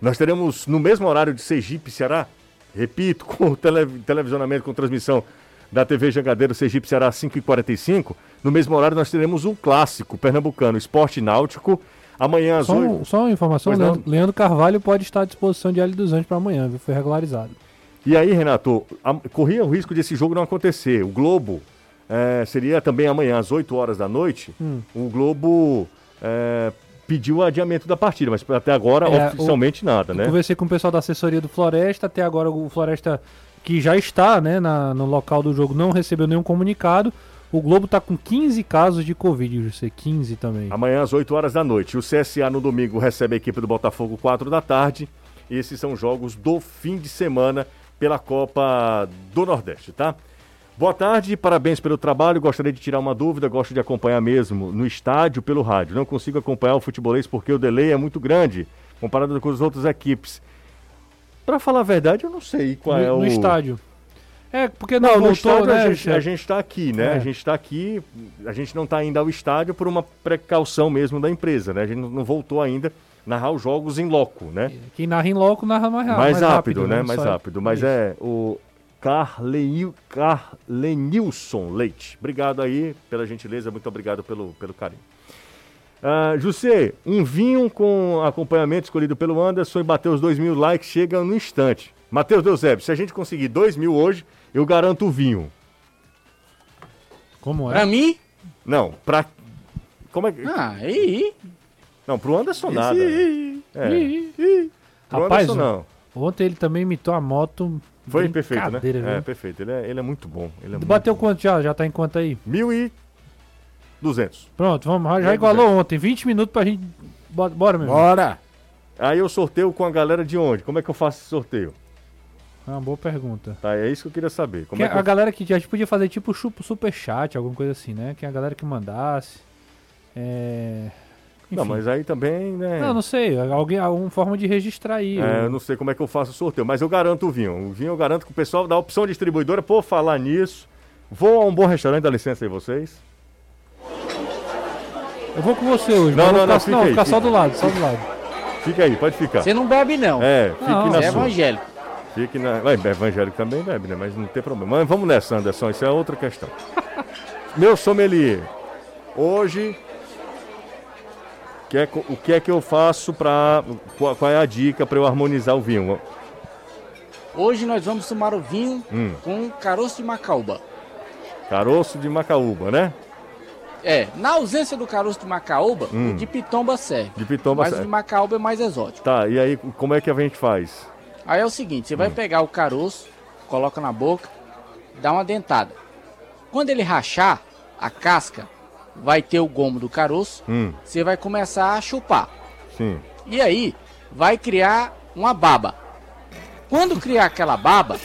Nós teremos no mesmo horário de Sergipe e Ceará, repito, com o tele, televisionamento com transmissão da TV Jangadeiro Sergipe Ceará 5h45. No mesmo horário nós teremos um clássico pernambucano, Esporte Náutico. Amanhã às Só, 8. um- só uma informação. Leandro, Leandro Carvalho pode estar à disposição de Hélio dos Anjos para amanhã, viu? Foi regularizado. E aí, Renato, a- corria o risco desse jogo não acontecer. O Globo eh, seria também amanhã às 8 horas da noite. Hum. O Globo eh, pediu o adiamento da partida, mas até agora É, oficialmente nada, né? Conversei com o pessoal da assessoria do Floresta, até agora o Floresta, que já está né, na- no local do jogo, não recebeu nenhum comunicado. O Globo está com 15 casos de Covid, José, 15 também. Amanhã às 8 horas da noite. O CSA no domingo recebe a equipe do Botafogo 4 da tarde. Esses são jogos do fim de semana pela Copa do Nordeste, tá? Boa tarde, parabéns pelo trabalho. Gostaria de tirar uma dúvida, gosto de acompanhar mesmo no estádio pelo rádio. Não consigo acompanhar o futebolês porque o delay é muito grande comparado com as outras equipes. Pra falar a verdade, eu não sei qual no, é o no estádio. É, porque não, Não, no voltou, estádio né, a, gente, chefe? a gente tá aqui, né? É. A gente tá aqui, a gente não tá ainda ao estádio por uma precaução mesmo da empresa, né? A gente não voltou ainda narrar os jogos em loco, né? Quem narra em loco narra mais, ra- mais, rápido, né? Não Mais rápido. Mas Isso. é o Carlenil, Carlenilson Leite. Obrigado aí pela gentileza, muito obrigado pelo, pelo carinho. Ah, José, um vinho com acompanhamento escolhido pelo Anderson e bateu os dois mil likes, chega no instante. Matheus Deusébio, se a gente conseguir dois mil hoje, eu garanto o vinho. Como é? Pra mim? Não, pra. Como é que. Ah, aí. Não, pro Anderson nada. Ih, É. ih, ih. Pro Rapaz, Anderson não. ontem ele também imitou a moto. Foi perfeito, né? É, viu? perfeito. Ele é, ele é muito bom. Ele é muito bateu bom. quanto já? Já tá em quanto aí? Mil e duzentos. Pronto, vamos, já igualou ontem. 20 minutos pra gente. Bora, bora meu. Bora! Aí eu sorteio com a galera de onde? Como é que eu faço esse sorteio? É uma boa pergunta. Tá, é isso que eu queria saber. Como Quem- é que a eu... galera que a gente podia fazer tipo super chat, alguma coisa assim, né? Que a galera que mandasse. É. Não, enfim. mas aí também, né? Não, não sei. Alguém, alguma forma de registrar aí. É, eu não sei como é que eu faço o sorteio, mas eu garanto o vinho. O vinho eu garanto que o pessoal da opção distribuidora, por falar nisso, vou a um bom restaurante, dá licença aí vocês. Eu vou com você hoje. Não, não, não, ficar, fica não, aí, ficar só fica. do lado, só do lado. Fica aí, pode ficar. Você não bebe, não. É, fique Não, na Você é sua. evangélico. Fique na. Vai, evangélico também bebe, né? Mas não tem problema. Mas vamos nessa, Anderson, isso é outra questão. Meu sommelier, hoje. Que é o que é que eu faço para. Qual, qual é a dica para eu harmonizar o vinho? Hoje nós vamos tomar o vinho Hum. com caroço de macaúba. Caroço de macaúba, né? É, na ausência do caroço de macaúba, Hum. o de pitomba serve. De pitomba Mas o serve. de macaúba é mais exótico. Tá, e aí como é que a gente faz? Aí é o seguinte, você Hum. vai pegar o caroço, coloca na boca, dá uma dentada. Quando ele rachar, a casca vai ter o gomo do caroço, Hum, você vai começar a chupar. sim. E aí vai criar uma baba. Quando criar aquela baba,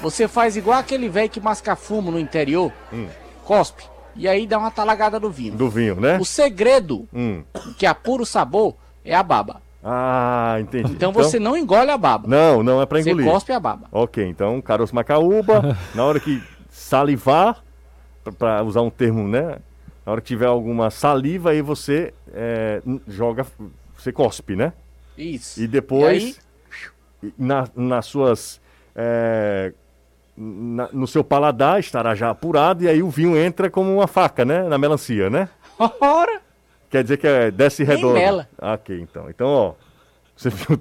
você faz igual aquele velho que masca fumo no interior, Hum. cospe, e aí dá uma talagada do vinho. Do vinho, né? O segredo Hum. que apura o sabor é a baba. Ah, entendi. Então, você não engole a baba. Não, não é para Você engolir. cospe a baba. Ok, então caroço macaúba, na hora que salivar, para usar um termo, né? Na hora que tiver alguma saliva, aí você é, joga, você cospe, né? Isso. E depois, E na, nas suas. é, na- no seu paladar estará já apurado, e aí o vinho entra como uma faca, né? Na melancia, né? Ora! Quer dizer que é desce redondo. mela. Ok, então. Então, ó. Você viu.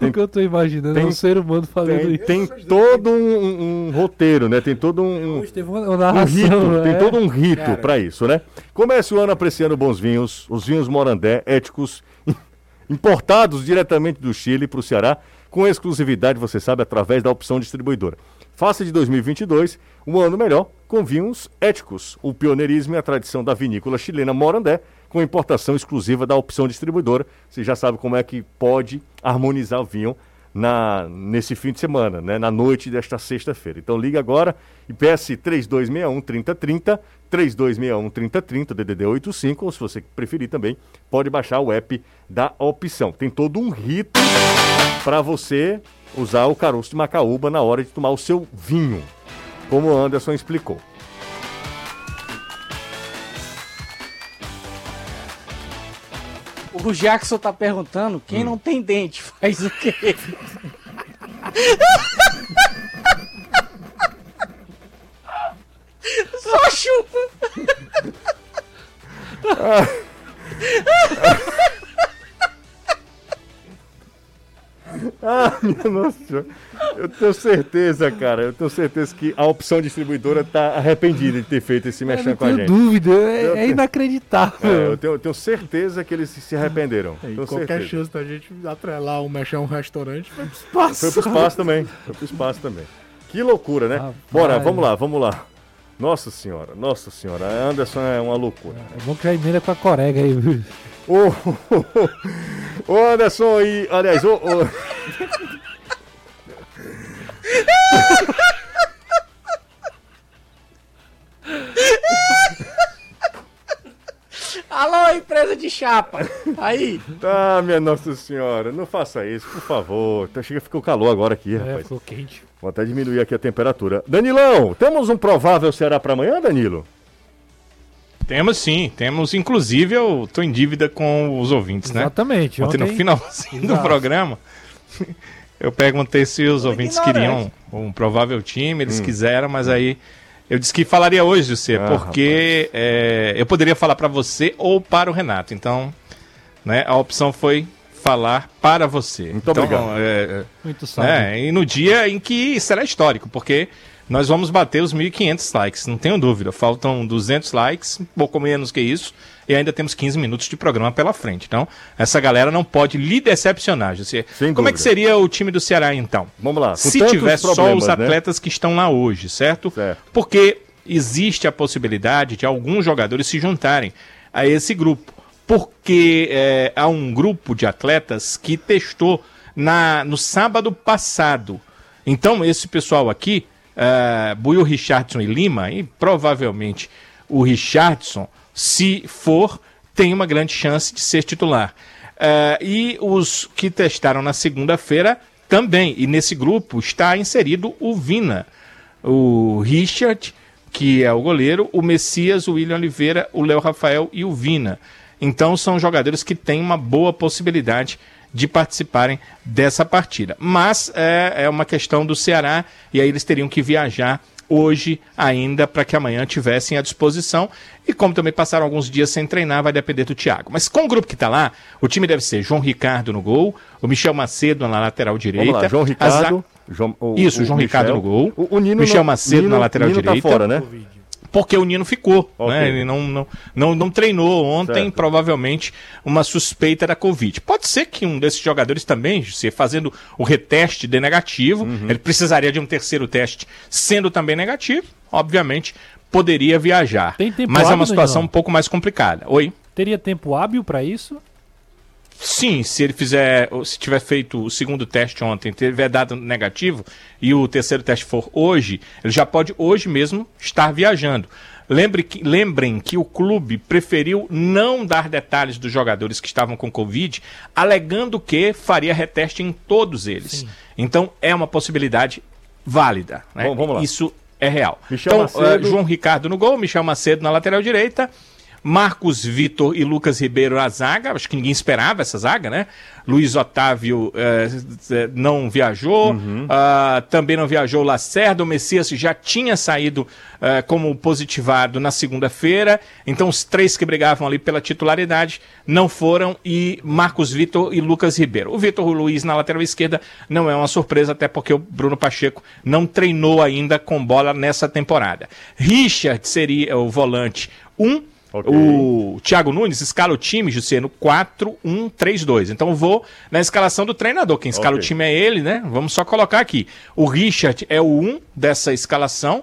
O que eu tô imaginando é tem- um ser humano fazendo Tem, isso. tem todo um, um- roteiro, né? Tem todo um, um- uma um narração. rito, tem é. todo um rito pra isso, né? Comece o ano apreciando bons vinhos, os vinhos Morandé, éticos, importados diretamente do Chile para o Ceará, com exclusividade, você sabe, através da opção distribuidora. Faça de 2022 um ano melhor com vinhos éticos, o pioneirismo e a tradição da vinícola chilena Morandé, com importação exclusiva da opção distribuidora. Você já sabe como é que pode harmonizar o vinho na, nesse fim de semana, né? na noite desta sexta-feira. Então liga agora e peça 3261 3030, 3261 3030, DDD 85, ou se você preferir também, pode baixar o app da opção. Tem todo um rito para você usar o caroço de macaúba na hora de tomar o seu vinho, como o Anderson explicou. O Jackson tá perguntando Hum. quem não tem dente faz o quê? Só chupa. Ah, minha nossa senhora. Eu tenho certeza, cara. Eu tenho certeza que a opção distribuidora tá arrependida de ter feito esse mexão com a gente. dúvida, é, Eu é tenho- inacreditável. É, eu, tenho, eu tenho certeza que eles se arrependeram. Tenho qualquer certeza. chance da gente atrelar um mexer um restaurante foi pro espaço. Foi pro espaço também. Foi pro espaço também. Que loucura, né? Rapaz. Bora, vamos lá, vamos lá. Nossa senhora, nossa senhora. Anderson é uma loucura. É bom que já emenda com a corega aí, viu? Ô, ô, Anderson e. Aliás, ô. ô- Alô, empresa de chapa. Aí. Ah, minha Nossa Senhora, não faça isso, por favor. Tá, chega, ficou calor agora aqui, É, rapaz. ficou quente. Vou até diminuir aqui a temperatura. Danilão, temos um provável Ceará para amanhã, Danilo? Temos sim, temos. Inclusive, eu tô em dívida com os ouvintes, né? Exatamente. Ontem, no ontem- finalzinho do programa, eu perguntei se os ouvintes ignorante. queriam um provável time, eles quiseram, mas aí eu disse que falaria hoje, você, Ah, porque é, eu poderia falar para você ou para o Renato. Então, né, a opção foi falar para você. Muito então, obrigado. é, Muito sábio. é, e no dia em que será histórico, porque nós vamos bater os 1.500 likes, não tenho dúvida. Faltam 200 likes, um pouco menos que isso, e ainda temos 15 minutos de programa pela frente. Então, essa galera não pode lhe decepcionar, José. Sem Como é dúvida. que seria o time do Ceará, então? Vamos lá. Se tiver só os né? atletas que estão lá hoje, certo? Certo. Porque existe a possibilidade de alguns jogadores se juntarem a esse grupo. Porque é, há um grupo de atletas que testou na, no sábado passado. Então, esse pessoal aqui, é, Buiu, Richardson e Lima, e provavelmente o Richardson, se for, tem uma grande chance de ser titular. É, e os que testaram na segunda-feira também. E nesse grupo está inserido o Vina, o Richard, que é o goleiro, o Messias, o William Oliveira, o Léo Rafael e o Vina. Então são jogadores que têm uma boa possibilidade de participarem dessa partida. Mas é, é uma questão do Ceará e aí eles teriam que viajar hoje ainda para que amanhã tivessem à disposição. E como também passaram alguns dias sem treinar, vai depender do Thiago. Mas com o grupo que está lá, o time deve ser João Ricardo no gol, o Michel Macedo na lateral direita. Vamos lá, João Ricardo. João- o- Isso, o João Michel. Ricardo no gol. O, o Nino Michel Macedo Nino- na lateral Nino direita. Tá fora, né? Porque o Nino ficou, Ok. né? Ele não, não, não, não treinou ontem, Certo. provavelmente uma suspeita da Covid. Pode ser que um desses jogadores também, se fazendo o reteste de negativo, Uhum. ele precisaria de um terceiro teste, sendo também negativo, obviamente poderia viajar. Tem tempo Mas é uma situação Danilão? um pouco mais complicada. Oi? Teria tempo hábil para isso? Sim, se ele fizer, ou se tiver feito o segundo teste ontem, tiver dado negativo e o terceiro teste for hoje, ele já pode hoje mesmo estar viajando. Lembre que, lembrem que o clube preferiu não dar detalhes dos jogadores que estavam com Covid, alegando que faria reteste em todos eles. Então é uma possibilidade válida. Né? Bom, vamos lá. Isso é real. Michel então, Macedo. eh, João Ricardo no gol, Michel Macedo na lateral direita. Marcos Vitor e Lucas Ribeiro na zaga, acho que ninguém esperava essa zaga, né? Luiz Otávio eh, eh, não viajou, ah, também não viajou o Lacerda, o Messias já tinha saído eh, como positivado na segunda-feira, então os três que brigavam ali pela titularidade não foram e Marcos Vitor e Lucas Ribeiro. O Vitor Luiz na lateral esquerda não é uma surpresa, até porque o Bruno Pacheco não treinou ainda com bola nessa temporada. Richard seria o volante 1, um, Ok. o Thiago Nunes escala o time, no 4-1-3-2. Então vou na escalação do treinador. Quem escala Ok. o time é ele, né? Vamos só colocar aqui. O Richard é o 1 dessa escalação.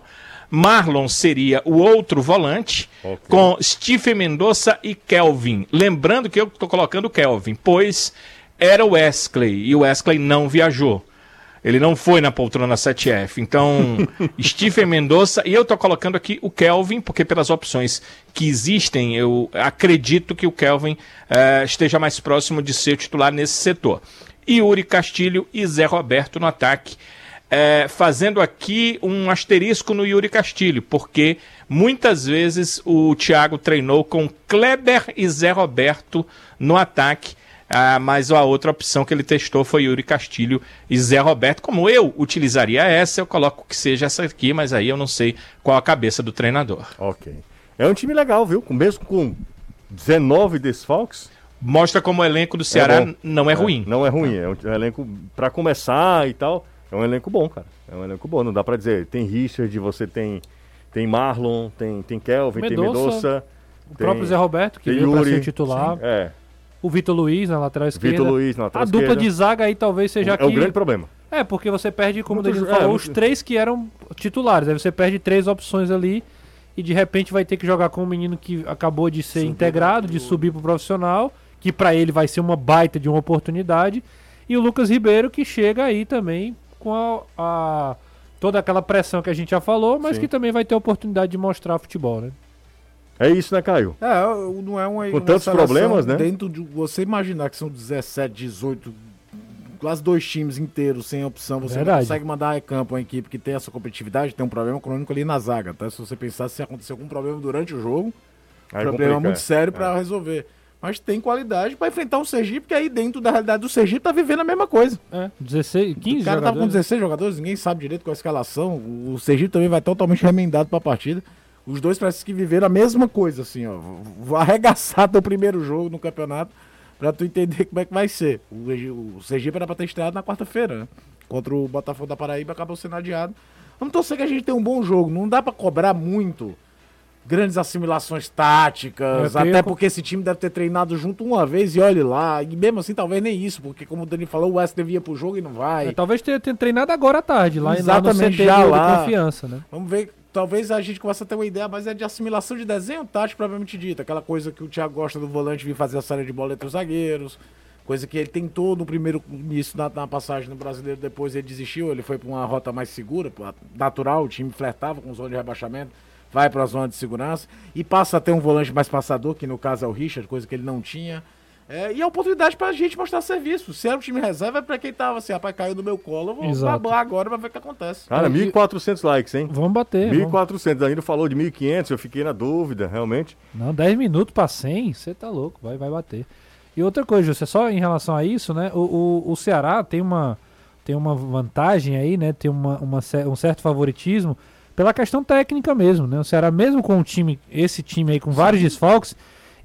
Marlon seria o outro volante, Ok. com Stephen Mendonça e Kelvin. Lembrando que eu estou colocando Kelvin, pois era o Wesley e o Wesley não viajou. Ele não foi na poltrona 7F. Então, Stephen Mendonça, e eu tô colocando aqui o Kelvin, porque pelas opções que existem, eu acredito que o Kelvin eh, esteja mais próximo de ser titular nesse setor. Yuri Castilho e Zé Roberto no ataque. Eh, fazendo aqui um asterisco no Yuri Castilho, porque muitas vezes o Thiago treinou com Kleber e Zé Roberto no ataque. Ah, mas a outra opção que ele testou foi Yuri Castilho e Zé Roberto. Como eu utilizaria essa, eu coloco que seja essa aqui, mas aí eu não sei qual a cabeça do treinador. Ok. É um time legal, viu? Mesmo com 19 desfalques. mostra como o elenco do Ceará bom. não é, ruim. Não é ruim, é um elenco pra começar e tal. É um elenco bom, cara. É um elenco bom, não dá pra dizer. Tem Richard, você tem tem Marlon, tem tem Kelvin, tem Mendonça, Mendonça, O próprio Zé Roberto, que tem veio Yuri. ser titular. é, O Vitor Luiz na lateral esquerda. Vitor Luiz na lateral A dupla esquerda. de zaga aí talvez seja é aqui. o grande problema. É, porque você perde, como o Muito Danilo jo- é, falou, muito- os três que eram titulares. Aí você perde três opções ali e de repente vai ter que jogar com um menino que acabou de ser integrado, de subir pro profissional, que pra ele vai ser uma baita de uma oportunidade. E o Lucas Ribeiro que chega aí também com a, a- toda aquela pressão que a gente já falou, mas Sim. que também vai ter a oportunidade de mostrar futebol, né? É isso, né, Caio? É, não é uma. Com uma tantos problemas, né? Dentro de você imaginar que são 17, 18, quase dois times inteiros sem opção, você Verdade. não consegue mandar a campo uma equipe que tem essa competitividade, tem um problema crônico ali na zaga, tá? Se você pensar se acontecer algum problema durante o jogo, Aí problema complica, muito é. sério É. pra resolver. Mas tem qualidade pra enfrentar um Sergipe que aí dentro da realidade do Sergipe tá vivendo a mesma coisa. É, 16, 15 o cara tava com jogadores. 16 jogadores, ninguém sabe direito qual é a escalação. O Sergipe também vai totalmente remendado pra partida. Os dois parecem que viveram a mesma coisa, assim, ó. Vou arregaçar teu primeiro jogo no campeonato pra tu entender como é que vai ser. O, o Sergipe era pra ter estreado na quarta-feira, né? Contra o Botafogo da Paraíba, acabou sendo adiado. Vamos torcer que a gente tenha um bom jogo. Não dá pra cobrar muito grandes assimilações táticas, até porque esse time deve ter treinado junto uma vez e olhe lá. E mesmo assim, talvez nem isso, porque como o Dani falou, o Wesley vinha pro jogo e não vai. É, talvez tenha, tenha treinado agora à tarde, lá, lá no Exatamente, CT já de lá. confiança, né? Vamos ver, talvez a gente comece a ter uma ideia, mas é de assimilação de desenho tático, propriamente dita. Aquela coisa que o Thiago gosta do volante vir fazer a série de bola entre os zagueiros. Coisa que ele tentou no primeiro início, na, na passagem no brasileiro, depois ele desistiu, ele foi para uma rota mais segura, natural, o time flertava com zona de rebaixamento, vai para a zona de segurança e passa a ter um volante mais passador, que no caso é o Richard, coisa que ele não tinha. É, e é oportunidade pra gente mostrar serviço. Se era um time reserva, é pra quem tava assim, rapaz, caiu no meu colo, eu vou Exato. babar agora pra ver o que acontece. Cara, E- 1.400 likes, hein? Vamos bater. vamos- 1.400, ainda falou de 1.500, eu fiquei na dúvida, realmente. Não, 10 minutos pra 100, você tá louco, vai, vai bater. E outra coisa, José, só em relação a isso, né? O, o, o Ceará tem uma, tem uma vantagem aí, né? Tem uma, uma um certo favoritismo pela questão técnica mesmo, né? O Ceará, mesmo com o time, esse time aí com vários desfalques,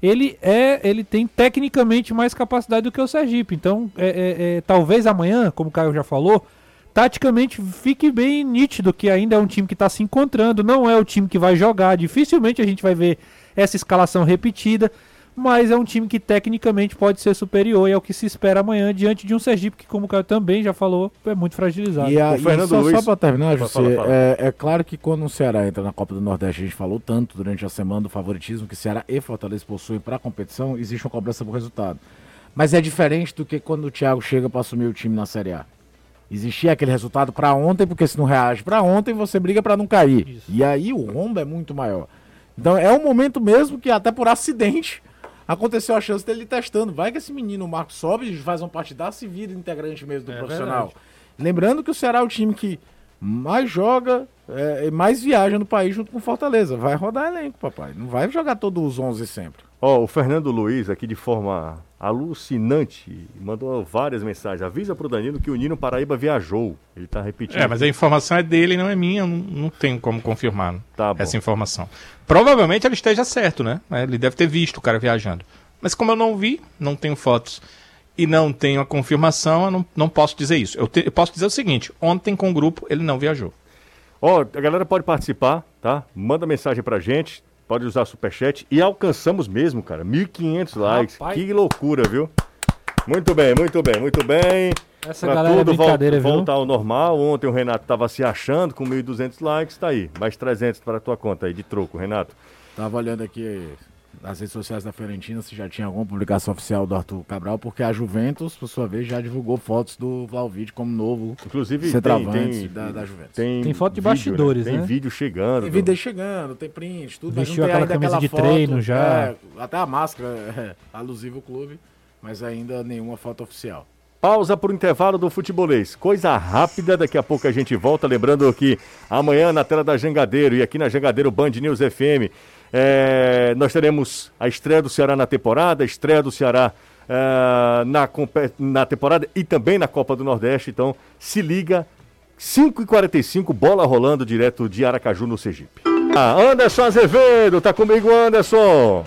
ele é, ele tem tecnicamente mais capacidade do que o Sergipe. Então, é, é, é, talvez amanhã, como o Caio já falou, taticamente fique bem nítido que ainda é um time que está se encontrando, não é o time que vai jogar, dificilmente a gente vai ver essa escalação repetida, mas é um time que tecnicamente pode ser superior e é o que se espera amanhã diante de um Sergipe que, como o Caio também já falou, é muito fragilizado. E, a, O Fernando e só, Luiz- só pra terminar, Fala, José, fala, fala. É, é claro que quando o Ceará entra na Copa do Nordeste, a gente falou tanto durante a semana do favoritismo que Ceará e Fortaleza possuem para a competição, existe uma cobrança por resultado. Mas é diferente do que quando o Thiago chega para assumir o time na Série A. Existia aquele resultado para ontem, porque se não reage para ontem, você briga para não cair. Isso. E aí o rombo é muito maior. Então é um momento mesmo que até por acidente aconteceu a chance dele testando. Vai que esse menino, o Marcos, sobe, faz um partidaço e vira integrante mesmo do É profissional. verdade. Lembrando que o Ceará é o time que mais joga é, e mais viaja no país junto com Fortaleza. Vai rodar elenco, papai. Não vai jogar todos os 11 sempre. Ó, o Fernando Luiz, aqui de forma alucinante, mandou várias mensagens. Avisa pro Danilo que o Nino Paraíba viajou. Ele tá repetindo. É, mas a informação é dele, não é minha, não, não tenho como confirmar Tá bom. essa informação. Provavelmente ele esteja certo, né? Ele deve ter visto o cara viajando. Mas como eu não vi, não tenho fotos e não tenho a confirmação, eu não, não posso dizer isso. Eu, te- eu posso dizer o seguinte: ontem com o grupo ele não viajou. Ó, a galera pode participar, tá? Manda mensagem pra gente, pode usar superchat. E alcançamos mesmo, cara, 1.500 likes. Rapaz. Que loucura, viu? Muito bem, muito bem, muito bem. Essa Pra galera é tudo vol- brincadeira, viu? voltar ao normal. Ontem o Renato tava se achando com 1.200 likes, tá aí. Mais 300 para tua conta aí de troco, Renato. Tava olhando aqui nas redes sociais da Fiorentina se já tinha alguma publicação oficial do Arthur Cabral, porque a Juventus, por sua vez, já divulgou fotos do Vlaovic como novo Inclusive, tem, centroavante tem, da, da Juventus. tem, Tem foto de vídeo, bastidores, Tem né? vídeo chegando. Tem vídeo chegando, tem print, tudo, mas não Vestiu tem aquela camisa aquela de foto, treino já. é, até a máscara é, alusiva ao clube, mas ainda nenhuma foto oficial. Pausa para o intervalo do futebolês. Coisa rápida, daqui a pouco a gente volta. Lembrando que amanhã na tela da Jangadeiro e aqui na Jangadeiro Band News FM, é, nós teremos a estreia do Ceará na temporada, a estreia do Ceará é, na, na temporada e também na Copa do Nordeste. Então, se liga, 5h45, bola rolando direto de Aracaju, no Sergipe. Ah, Anderson Azevedo, tá comigo, Anderson.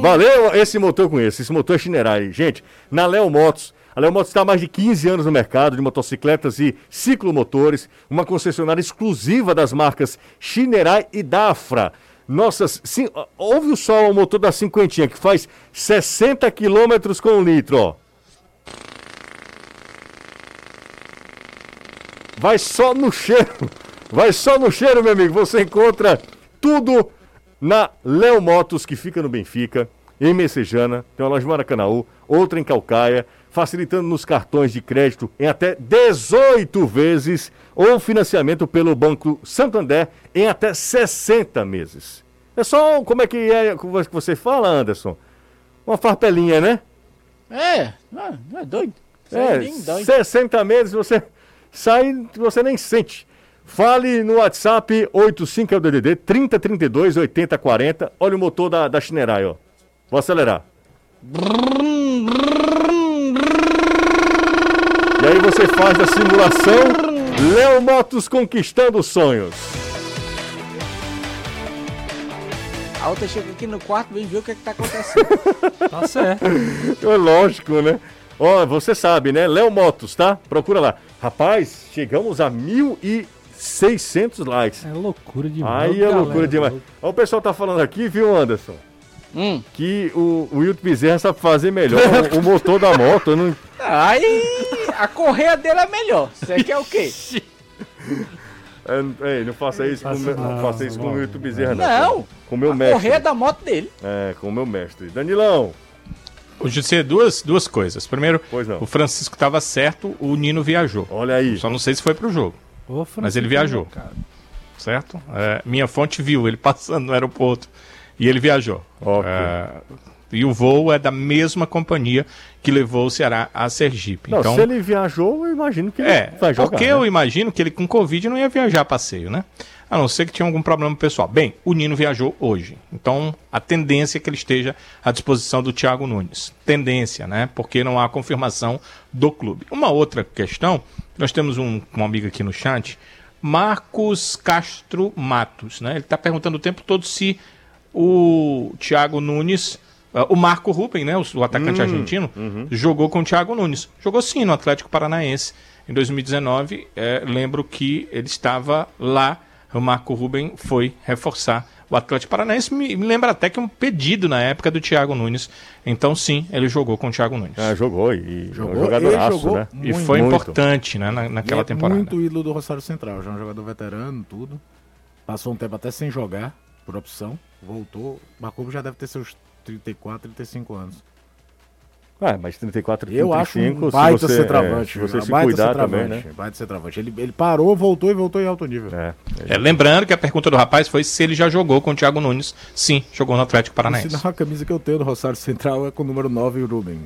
Valeu, esse motor eu conheço, esse motor é Chinerai. Gente, na Léo Motos, a Léo Motos está há mais de 15 anos no mercado de motocicletas e ciclomotores, uma concessionária exclusiva das marcas Shinerai e Dafra. Nossas, sim, ouve o motor da cinquentinha que faz 60 quilômetros com um litro, ó. Vai só no cheiro. Vai só no cheiro, meu amigo. Você encontra tudo na Léo Motos, que fica no Benfica, em Messejana, tem uma loja em Maracanaú, outra em Calcaia, facilitando nos cartões de crédito em até 18 vezes ou financiamento pelo Banco Santander em até 60 meses. É só, como é que é como é que você fala, Anderson? Uma farpelinha, né? É, não, é doido. Isso É, nem dói. 60 meses você sai, você nem sente. Fale no WhatsApp 85 é o DDD 3032 8040. Olha o motor da, da Shinerai, ó. Vou acelerar. E aí você faz a simulação Léo Motos conquistando sonhos. A outra chega aqui no quarto, vem ver o que, é que tá acontecendo. Tá certo. É lógico, né? Ó, você sabe, né? Léo Motos, tá? Procura lá. Rapaz, chegamos a 1.600 likes. É loucura demais. Aí é Galera, loucura demais. Ó, o pessoal tá falando aqui, viu, Anderson? Hum. Que o, o Wilton Bezerra sabe fazer melhor o, o motor da moto. eu Não... Aí a correia dele é melhor. Você quer o quê? É, ei, não faça isso com, meu- não não, faça isso com o não. Wilton Bezerra, não. Não. Com o meu A mestre. correia da moto dele. É, com o meu mestre. Danilão. O José, duas, duas coisas. Primeiro, Pois não. o Francisco estava certo, o Nino viajou. Olha aí. Só não sei se foi pro jogo, Ô, Mas ele viajou. cara. certo? É, minha fonte viu ele passando no aeroporto e ele viajou. Ok. É, e o voo é da mesma companhia que levou o Ceará a Sergipe. Não, então, se ele viajou, eu imagino que ele é, vai jogar. porque né? eu imagino que ele com Covid não ia viajar a passeio, né? A não ser que tinha algum problema pessoal. Bem, o Nino viajou hoje. Então, a tendência é que ele esteja à disposição do Thiago Nunes. Tendência, né? Porque não há confirmação do clube. Uma outra questão, nós temos um, um amigo aqui no chat, Marcos Castro Matos, né? Ele está perguntando o tempo todo se o Thiago Nunes, o Marco Ruben, né, o, o atacante argentino, jogou com o Thiago Nunes. Jogou sim no Atlético Paranaense em 2019. eh, lembro que ele estava lá. O Marco Ruben foi reforçar o Atlético Paranaense. Me, me lembra até que um pedido na época do Thiago Nunes. Então, sim, ele jogou com o Thiago Nunes. Ah, jogou e Jogou, um jogadoraço, jogou né? e muito. foi muito. importante né, na, naquela E é temporada. muito ídolo do Rosário Central, já é um jogador veterano, tudo. Passou um tempo até sem jogar, por opção. Voltou. O Bacubo já deve ter seus 34, 35 anos. Ah, mas 34, 35, Eu acho um se baita você, centroavante. é, se você um se baita cuidar também, né? Baita centroavante. Ele, ele parou, voltou e voltou em alto nível. É, É, lembrando que a pergunta do rapaz foi se ele já jogou com o Thiago Nunes. Sim, jogou no Atlético Se Paranaense. não, a camisa que eu tenho do Rosário Central é com o número 9 o Ruben.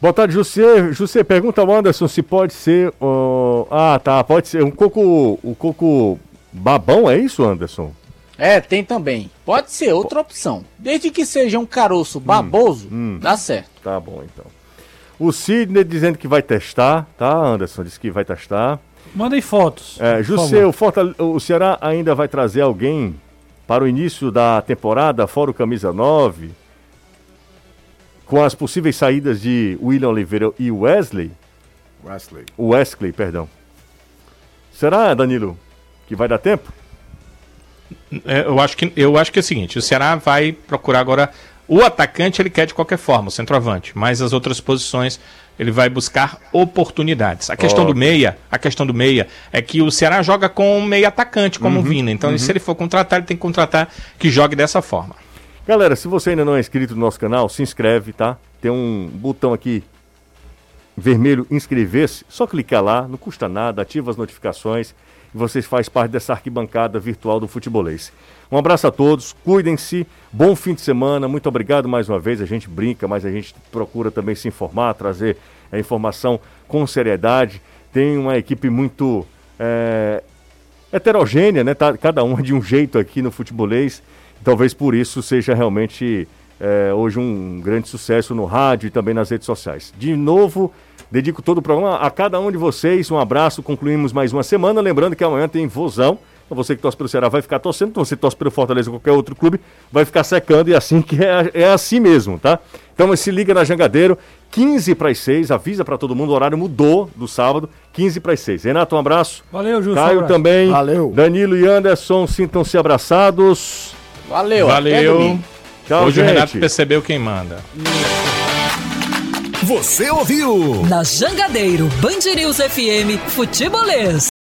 Boa tarde, José. José, pergunta ao Anderson se pode ser. ó, Ah, tá. Pode ser um coco. O coco babão, é isso, Anderson? É, tem também. Pode ser outra opção. Desde que seja um caroço baboso, dá certo. Tá bom, então. O Sidney dizendo que vai testar, tá, Anderson? Disse que vai testar. Mandem fotos. É, José, o, Fortale- o Ceará ainda vai trazer alguém para o início da temporada, fora o camisa 9, com as possíveis saídas de William Oliveira e Wesley? Wesley. Wesley, perdão. Será, Danilo, que vai dar tempo? É, eu, acho que, eu acho que é o seguinte: o Ceará vai procurar agora. O atacante ele quer de qualquer forma, o centroavante, mas as outras posições ele vai buscar oportunidades. A questão do meia, a questão do meia é que o Ceará joga com um meia atacante como o Vina. Então, se ele for contratar, ele tem que contratar que jogue dessa forma. Galera, se você ainda não é inscrito no nosso canal, se inscreve, tá? Tem um botão aqui vermelho inscrever-se, só clicar lá, não custa nada, ativa as notificações vocês fazem parte dessa arquibancada virtual do futebolês. Um abraço a todos, cuidem-se, bom fim de semana, muito obrigado mais uma vez. A gente brinca, mas a gente procura também se informar, trazer a informação com seriedade. Tem uma equipe muito é, heterogênea, né? Tá, cada um é de um jeito aqui no futebolês. Talvez por isso seja realmente é, hoje um grande sucesso no rádio e também nas redes sociais. De novo, dedico todo o programa a cada um de vocês. Um abraço, concluímos mais uma semana. Lembrando que amanhã tem Vozão. Você que torce pelo Ceará vai ficar torcendo, então você torce pelo Fortaleza ou qualquer outro clube, vai ficar secando e assim que é, é assim mesmo, tá? Então se liga na Jangadeiro, 15 para as 6, avisa para todo mundo, o horário mudou do sábado, 15 para as 6. Renato, um abraço. Valeu, Justo. Caio um abraço. também. Valeu. Danilo e Anderson, sintam-se abraçados. Valeu, Valeu. Tchau, Hoje o gente. Renato percebeu quem manda. Você ouviu? Na Jangadeiro, Band News FM, Futebolês.